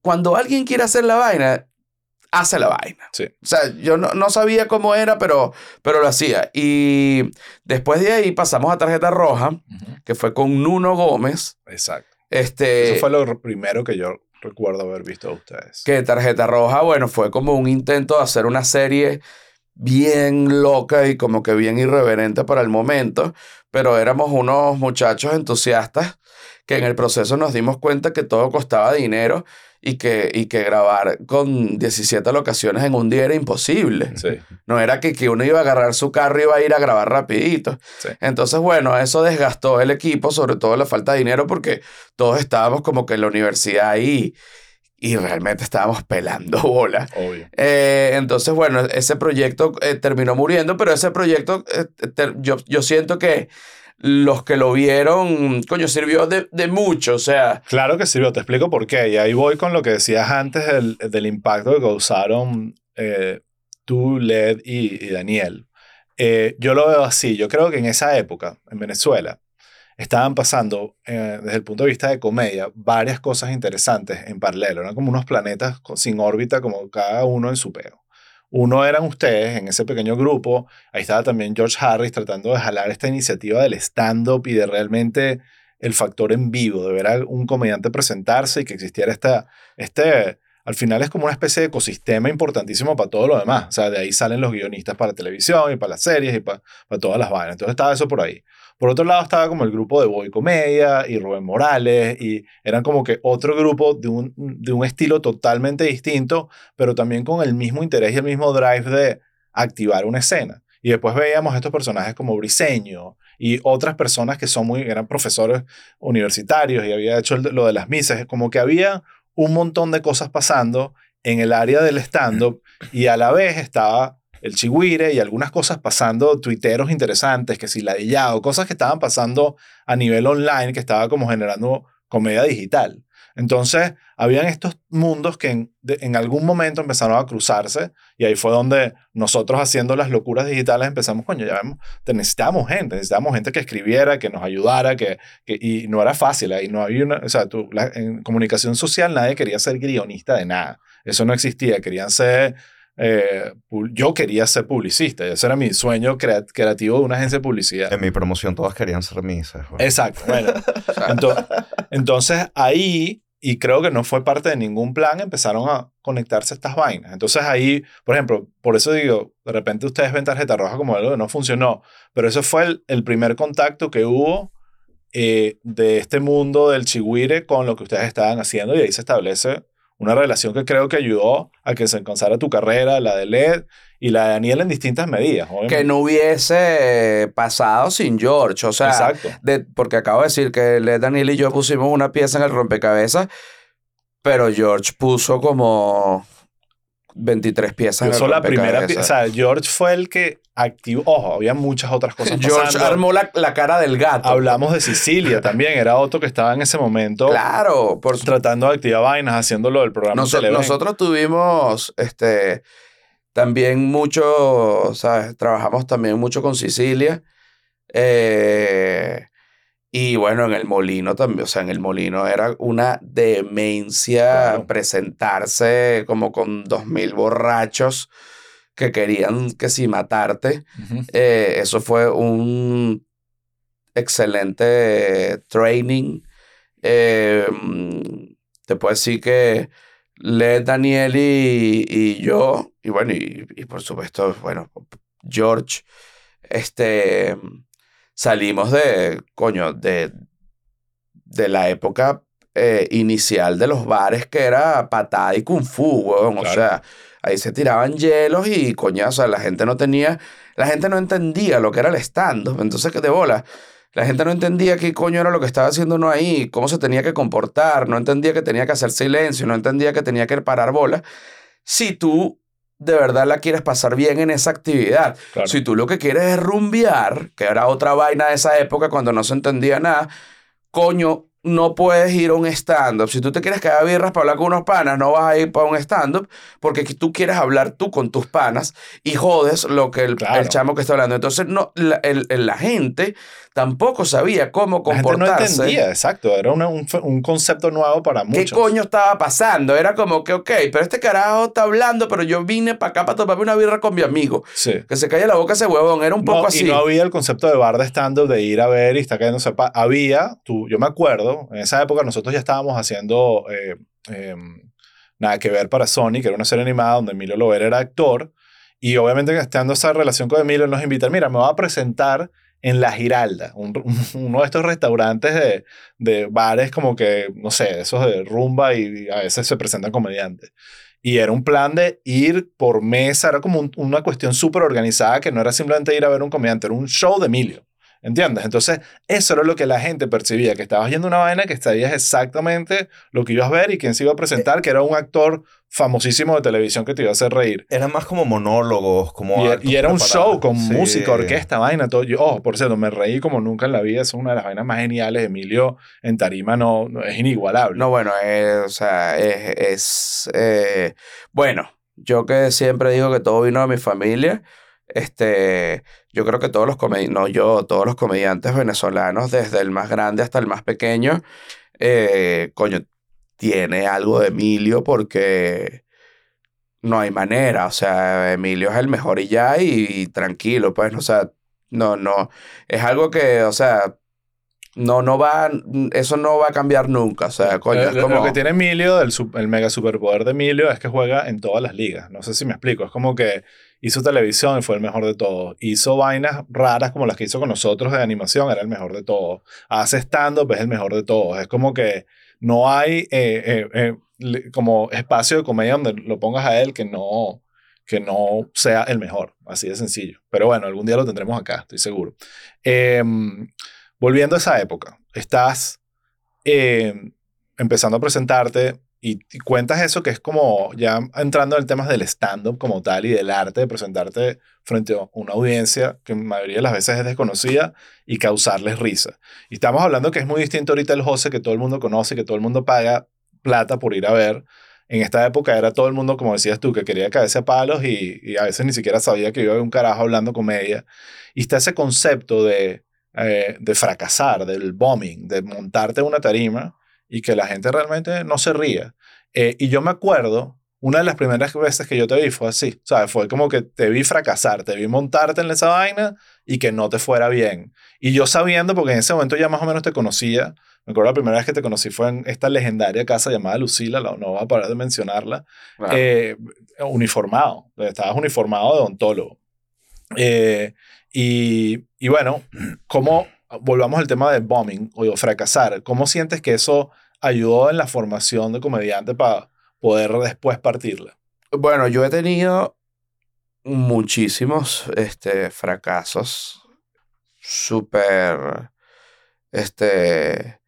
cuando alguien quiere hacer la vaina, hace la vaina. Sí. O sea, yo no, no sabía cómo era, pero, pero lo hacía. Y después de ahí pasamos a Tarjeta Roja, que fue con Nuno Gómez. Exacto. Este, Eso fue lo primero que yo recuerdo haber visto de ustedes. que Tarjeta Roja, bueno, fue como un intento de hacer una serie bien loca y como que bien irreverente para el momento, pero éramos unos muchachos entusiastas que en el proceso nos dimos cuenta que todo costaba dinero y que, y que grabar con 17 locaciones en un día era imposible. Sí, No era que, que uno iba a agarrar su carro y iba a ir a grabar rapidito. sí. Entonces, bueno, eso desgastó el equipo, sobre todo la falta de dinero, porque todos estábamos como que en la universidad y, y realmente estábamos pelando bola. Obvio. Eh, entonces, bueno, ese proyecto eh, terminó muriendo, pero ese proyecto, eh, ter- yo, yo siento que los que lo vieron, coño, sirvió de, de mucho, o sea, Claro que sirvió, te explico por qué. Y ahí voy con lo que decías antes del, del impacto que causaron tú, Led y, y Daniel. Yo lo veo así. Yo creo que en esa época, en Venezuela, estaban pasando, eh, desde el punto de vista de comedia, varias cosas interesantes en paralelo. Eran como unos planetas sin órbita, como cada uno en su peo. Uno eran ustedes en ese pequeño grupo. Ahí estaba también George Harris tratando de jalar esta iniciativa del stand-up y de realmente el factor en vivo, de ver a un comediante presentarse y que existiera esta, este, al final es como una especie de ecosistema importantísimo para todo lo demás. O sea, de ahí salen los guionistas para televisión y para las series y para, para todas las vainas. Entonces estaba eso por ahí. Por otro lado estaba como el grupo de Boy Comedia y Rubén Morales y eran como que otro grupo de un, de un estilo totalmente distinto, pero también con el mismo interés y el mismo drive de activar una escena. Y después veíamos estos personajes como Briseño y otras personas que son muy, eran profesores universitarios y había hecho lo de las misas. Como que había un montón de cosas pasando en el área del stand-up y a la vez estaba el chigüire y algunas cosas pasando, tuiteros interesantes, que si la Yao, cosas que estaban pasando a nivel online, que estaba como generando comedia digital. Entonces, habían estos mundos que en, algún momento empezaron a cruzarse y ahí fue donde nosotros haciendo las locuras digitales empezamos, coño, ya vemos, necesitábamos gente, necesitábamos gente que escribiera, que nos ayudara, que, que- y no era fácil, ahí no había una, o sea, tú, la- en comunicación social nadie quería ser guionista de nada, eso no existía, querían ser, eh, yo quería ser publicista, ese era mi sueño crea- creativo de una agencia de publicidad. En mi promoción todas querían ser misas. güey. Exacto, bueno. Ento- entonces ahí, y creo que no fue parte de ningún plan, empezaron a conectarse estas vainas. Entonces ahí, por ejemplo, por eso digo, de repente ustedes ven tarjeta roja como algo que no funcionó, pero eso fue el, el primer contacto que hubo eh, de este mundo del chigüire con lo que ustedes estaban haciendo y ahí se establece una relación que creo que ayudó a que se alcanzara tu carrera, la de Led y la de Daniel en distintas medidas. obviamente. que no hubiese pasado sin George, o sea, Exacto. de- porque acabo de decir que Le- Daniel y yo pusimos una pieza en el rompecabezas, pero George puso como 23 piezas. Yo la primera pieza. O sea, George fue el que activó. Ojo, había muchas otras cosas George pasando. armó la, la cara del gato. Hablamos de Sicilia también. Era otro que estaba en ese momento Claro, por tratando de activar vainas, haciéndolo del programa. Televen. nosotros tuvimos este también mucho, ¿sabes? Trabajamos también mucho con Sicilia. Eh, y bueno, en el molino también, o sea, en el molino era una demencia Claro. presentarse como con dos mil borrachos que querían que si matarte. Eh, eso fue un excelente training. Eh, mm, te puedo decir que Led, Daniel y, y yo, y bueno, y, y por supuesto, bueno, George, este, salimos de, coño, de, de la época eh, inicial de los bares que era patada y kung fu, weón. O sea, ahí se tiraban hielos y coño, o sea, la gente no tenía, la gente no entendía lo que era el stand-up. Entonces, que de bola. La gente no entendía qué coño era lo que estaba haciendo uno ahí, cómo se tenía que comportar, no entendía que tenía que hacer silencio, no entendía que tenía que parar bola. Si tú de verdad la quieres pasar bien en esa actividad, Claro. si tú lo que quieres es rumbear, que era otra vaina de esa época cuando no se entendía nada, coño, no puedes ir a un stand-up. Si tú te quieres quedar birras para hablar con unos panas, no vas a ir para un stand-up porque tú quieres hablar tú con tus panas y jodes lo que el, Claro. el chamo que está hablando. Entonces, no, la, el- la gente tampoco sabía cómo La gente no comportarse. entendía, exacto. Era una- un, un concepto nuevo para ¿Qué muchos. coño estaba pasando? Era como que, ok, pero este carajo está hablando, pero yo vine para acá para tomarme una birra con mi amigo. Sí. Que se calle la boca ese huevón. Era un poco No, así. Y no había el concepto de bar de stand-up de ir a ver y está cayendo sepa. Había, tú, yo me acuerdo, en esa época nosotros ya estábamos haciendo eh, eh, Nada que ver para Sony, que era una serie animada donde Emilio Lovera era actor. Y obviamente, estando esa relación con Emilio, nos invita, mira, me va a presentar en La Giralda, un- uno de estos restaurantes de, de bares como que, no sé, esos de rumba y, a veces se presentan comediantes. Y era un plan de ir por mesa, era como un- una cuestión súper organizada que no era simplemente ir a ver un comediante, era un show de Emilio. ¿Entiendes? Entonces, eso era lo que la gente percibía, que estabas yendo una vaina que sabías exactamente lo que ibas a ver y quién se iba a presentar, que era un actor famosísimo de televisión que te iba a hacer reír. Era más como monólogos, como... Y, actos y era un show con Sí. música, orquesta, vaina, todo. Yo, oh, por cierto, me reí como nunca en la vida. Es una de las vainas más geniales. Emilio en tarima no, no- es inigualable. No, bueno, eh, o sea, es, es, eh, bueno, yo que siempre digo que todo vino de mi familia, este, yo creo que todos los comediantes, no yo, todos los comediantes venezolanos, desde el más grande hasta el más pequeño, eh, coño, tiene algo de Emilio porque no hay manera, o sea, Emilio es el mejor y ya, y, tranquilo, pues, o sea, no, no, es algo que, o sea, no, no va, eso no va a cambiar nunca, o sea, coño, Eh, es como... lo que tiene Emilio, el, el mega superpoder de Emilio, es que juega en todas las ligas. No sé si me explico. Es como que hizo televisión y fue el mejor de todos. Hizo vainas raras como las que hizo con nosotros de animación, era el mejor de todos. Hace stand-up, es el mejor de todos. Es como que no hay eh, eh, eh, como espacio de comedia donde lo pongas a él que no, que no sea el mejor. Así de sencillo. Pero bueno, algún día lo tendremos acá, estoy seguro. Em, volviendo a esa época, estás eh, empezando a presentarte y, cuentas eso que es como ya entrando en el tema del stand-up como tal y del arte de presentarte frente a una audiencia que en mayoría de las veces es desconocida y causarles risa. Y estamos hablando que es muy distinto ahorita el José que todo el mundo conoce, que todo el mundo paga plata por ir a ver. En esta época era todo el mundo, como decías tú, que quería caerse a palos y, y a veces ni siquiera sabía que iba a un carajo hablando comedia. Y está ese concepto de, eh, de fracasar, del bombing, de montarte en una tarima y que la gente realmente no se ría. Eh, y yo me acuerdo, una de las primeras veces que yo te vi fue así, ¿sabes? Fue como que te vi fracasar, te vi montarte en esa vaina y que no te fuera bien. Y yo sabiendo, porque en ese momento ya más o menos te conocía, me acuerdo la primera vez que te conocí fue en esta legendaria casa llamada Lucila, la- no voy a parar de mencionarla, Claro. eh, uniformado, estabas uniformado de odontólogo. Eh, y, y bueno, ¿cómo, volvamos al tema del bombing o fracasar, ¿cómo sientes que eso ayudó en la formación de comediante para poder después partirla? Bueno, yo he tenido muchísimos este, fracasos súper, este,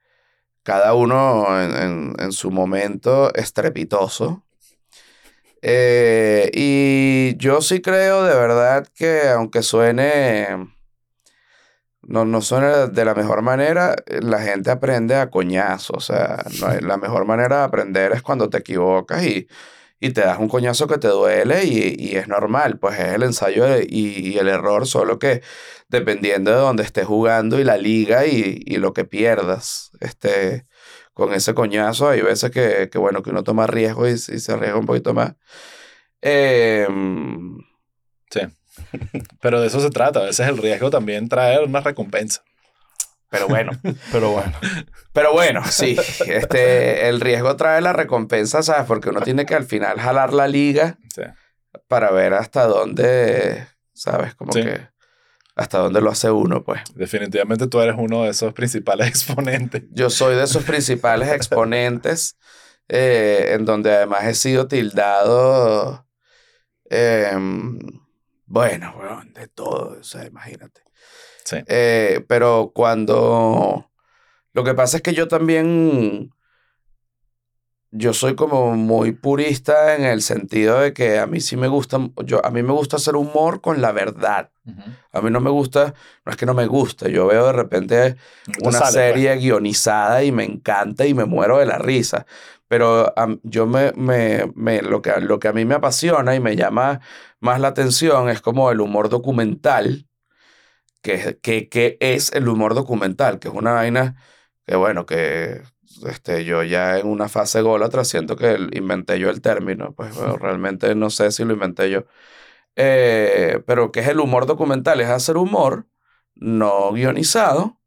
cada uno en, en- en su momento estrepitoso. Eh, y yo sí creo de verdad que aunque suene, no, no suene de la mejor manera, la gente aprende a coñazo. O sea, la mejor manera de aprender es cuando te equivocas y, y te das un coñazo que te duele y, y es normal, pues es el ensayo y, y el error, solo que dependiendo de dónde estés jugando y la liga y lo que pierdas. Este, con ese coñazo. Hay veces que, que, bueno, que uno toma riesgo y, y se arriesga un poquito más. Eh, Sí. Pero de eso se trata. A veces el riesgo también trae una recompensa. pero bueno, Pero bueno. pero bueno, sí. Este, el riesgo trae la recompensa, ¿sabes? Porque uno tiene que al final jalar la liga Sí. para ver hasta dónde, ¿sabes? Como Sí. que hasta dónde lo hace uno, pues. Definitivamente tú eres uno de esos principales exponentes. Yo soy de esos principales exponentes eh, en donde además he sido tildado, em, bueno, weón, de todo, o sea, imagínate. Sí. Eh, pero cuando... Lo que pasa es que yo también... Yo soy como muy purista en el sentido de que a mí sí me gusta, yo, a mí me gusta hacer humor con la verdad. A mí no me gusta, no es que no me gusta, yo veo de repente una sale, serie guionizada y me encanta y me muero de la risa. Pero yo me, me, me- lo, que, lo que a mí me apasiona y me llama más la atención es como el humor documental, que, es- que, que es el humor documental, que es una vaina que bueno, que este, yo ya en una fase golatra siento que inventé yo el término, pues bueno, realmente no sé si lo inventé yo. Eh, pero que es el humor documental, es hacer humor no guionizado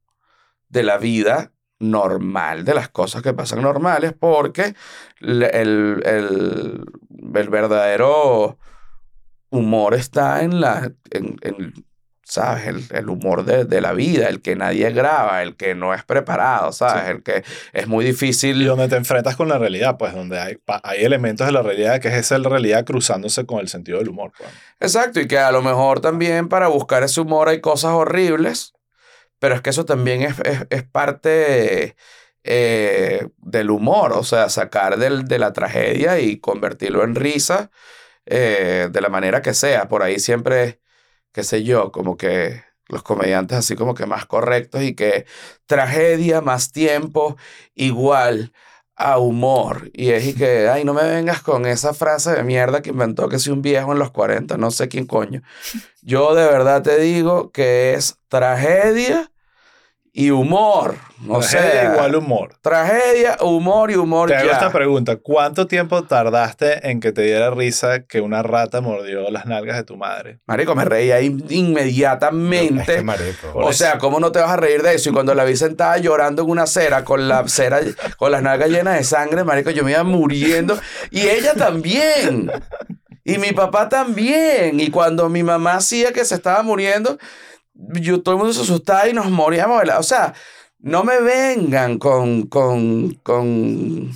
de la vida normal, de las cosas que pasan normales, porque el, el, el verdadero humor está en la, en, en, ¿sabes? El, el humor de, de la vida, el que nadie graba, el que no es preparado, ¿sabes? Sí. El que es muy Y difícil. donde te enfrentas con la realidad, pues donde hay, hay elementos de la realidad que es esa realidad cruzándose con el sentido del humor. pues. Exacto, y que a lo mejor también para buscar ese humor hay cosas horribles, pero es que eso también es, es, es parte eh, del humor, o sea, sacar del, de la tragedia y convertirlo en risa eh, de la manera que sea. Por ahí siempre, qué sé yo, como que los comediantes así como que más correctos y que tragedia más tiempo igual a humor. Y es y que, ay, no me vengas con esa frase de mierda que inventó que soy un viejo en los 40, no sé quién coño. Yo de verdad te digo que es tragedia y humor. O Tragedia sea, igual humor. tragedia, humor y humor Te hago esta pregunta. ¿Cuánto tiempo tardaste en que te diera risa que una rata mordió las nalgas de tu madre? Marico, me reía in- inmediatamente. Es que marico. O sea, ¿cómo no te vas a reír de eso? Y cuando la vi sentada llorando en una cera, con la cera, con las nalgas llenas de sangre, marico, yo me iba muriendo. Y ella también. Y mi papá también. Y cuando mi mamá hacía que se estaba muriendo, yo, todo el mundo se asustaba y nos moríamos. O sea, no me vengan con, con, con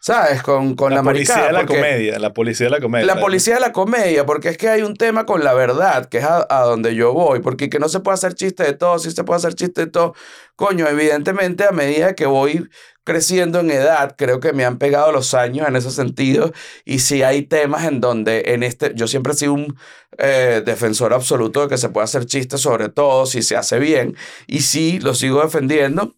¿sabes? Con, con la, la policía maricada, de la comedia. La policía de la comedia. la policía de la comedia, porque es que hay un tema con la verdad, que es a, a donde yo voy, porque que no se puede hacer chiste de todo, sí se puede hacer chiste de todo. Coño, evidentemente a medida que voy creciendo en edad, creo que me han pegado los años en ese sentido, y si hay temas en donde en este, yo siempre he sido un eh, defensor absoluto de que se puede hacer chistes sobre todo si se hace bien, y sí lo sigo defendiendo,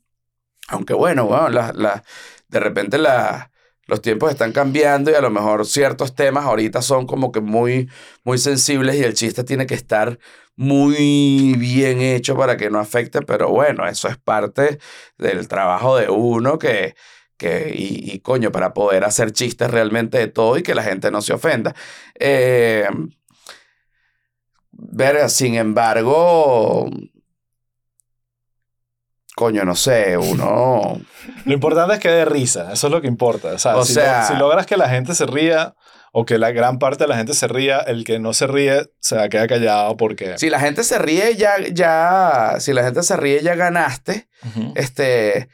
aunque bueno, bueno, la, la, de repente la los tiempos están cambiando y a lo mejor ciertos temas ahorita son como que muy, muy sensibles y el chiste tiene que estar muy bien hecho para que no afecte, pero bueno, eso es parte del trabajo de uno que, que y, coño, para poder hacer chistes realmente de todo y que la gente no se ofenda. Eh, verga, sin embargo, coño, no sé, uno... Lo importante es que dé risa. Eso es lo que importa. O sea, O si, sea- lo- si logras que la gente se ría o que la gran parte de la gente se ría, el que no se ríe se va a quedar callado porque... Si la gente se ríe, ya, ya, si la gente se ríe, ya ganaste. Este,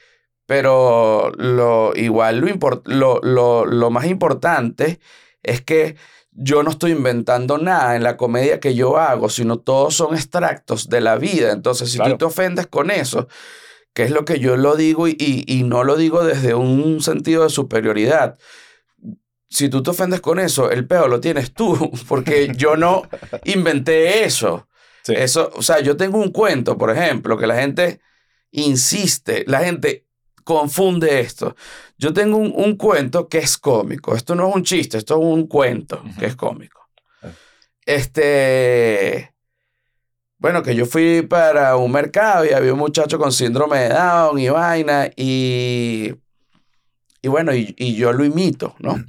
pero lo, igual lo, import- lo, lo, lo más importante es que yo no estoy inventando nada en la comedia que yo hago, sino todos son extractos de la vida. Entonces, si Claro. tú te ofendes con eso, que es lo que yo lo digo y, y, y no lo digo desde un sentido de superioridad, si tú te ofendes con eso, el peo lo tienes tú, porque yo no inventé eso. Sí. Eso, o sea, yo tengo un cuento, por ejemplo, que la gente insiste, la gente confunde esto. Yo tengo un, un cuento que es cómico. Esto no es un chiste, esto es un cuento que es cómico. Ah. Este. Bueno, que yo fui para un mercado y había un muchacho con síndrome de Down y vaina y. Y bueno, y, y yo lo imito, ¿no?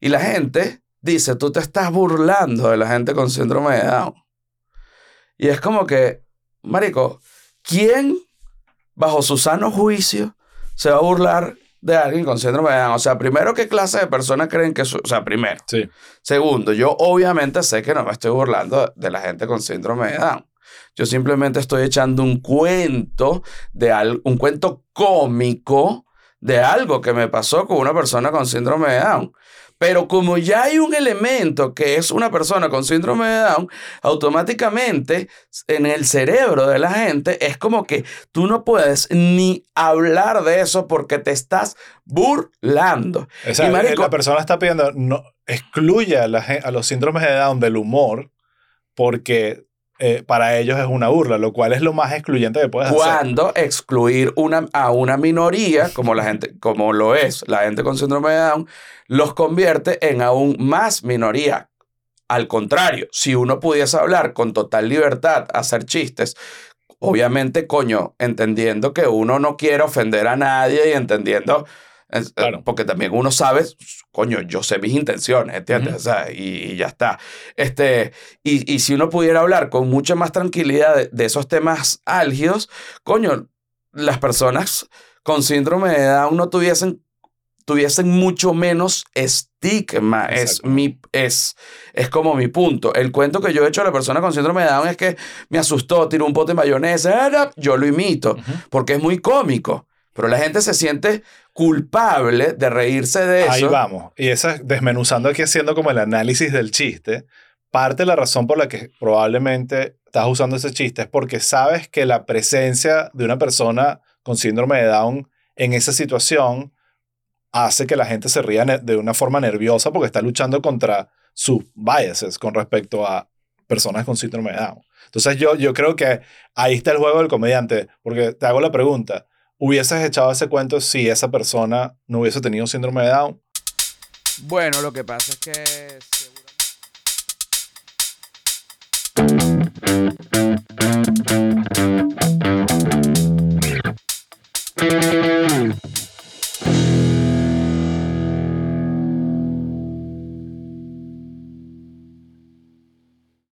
Y la gente dice, tú te estás burlando de la gente con síndrome de Down. Y es como que, Marico, ¿quién bajo su sano juicio se va a burlar de alguien con síndrome de Down? O sea, primero, ¿qué clase de personas creen que... su- o sea, primero. Sí. Segundo, yo obviamente sé que no me estoy burlando de la gente con síndrome de Down. Yo simplemente estoy echando un cuento de al- un cuento cómico de algo que me pasó con una persona con síndrome de Down. Pero como ya hay un elemento que es una persona con síndrome de Down, automáticamente en el cerebro de la gente es como que tú no puedes ni hablar de eso porque te estás burlando. O sea, Y, marico- la persona está pidiendo, no, excluye a, la a los síndromes de Down del humor porque eh, para ellos es una burla, lo cual es lo más excluyente que puedes hacer. Cuando excluir a una minoría, como la gente, como lo es la gente con síndrome de Down, los convierte en aún más minoría. Al contrario, si uno pudiese hablar con total libertad, hacer chistes, obviamente, coño, entendiendo que uno no quiere ofender a nadie y entendiendo, es- eh, Claro. porque también uno sabe, coño, yo sé mis intenciones, ¿entiendes? Ujú. O sea, y, y ya está. Este, y, y si uno pudiera hablar con mucha más tranquilidad de, de esos temas álgidos, coño, las personas con síndrome de Down no tuviesen, tuviesen mucho menos estigma. Es, mi, es, es como mi punto. El cuento que yo he hecho a la persona con síndrome de Down es que me asustó, tiró un pote de mayonesa, ¡ah! yo lo imito, Ujú. porque es muy cómico. Pero la gente se siente culpable de reírse de eso. Ahí vamos. Y esa, desmenuzando aquí, haciendo como el análisis del chiste, parte de la razón por la que probablemente estás usando ese chiste es porque sabes que la presencia de una persona con síndrome de Down en esa situación hace que la gente se ría de una forma nerviosa porque está luchando contra sus biases con respecto a personas con síndrome de Down. Entonces yo, yo creo que ahí está el juego del comediante, porque te hago la pregunta, ¿Hubieses echado ese cuento si esa persona no hubiese tenido síndrome de Down? Bueno, lo que pasa es que...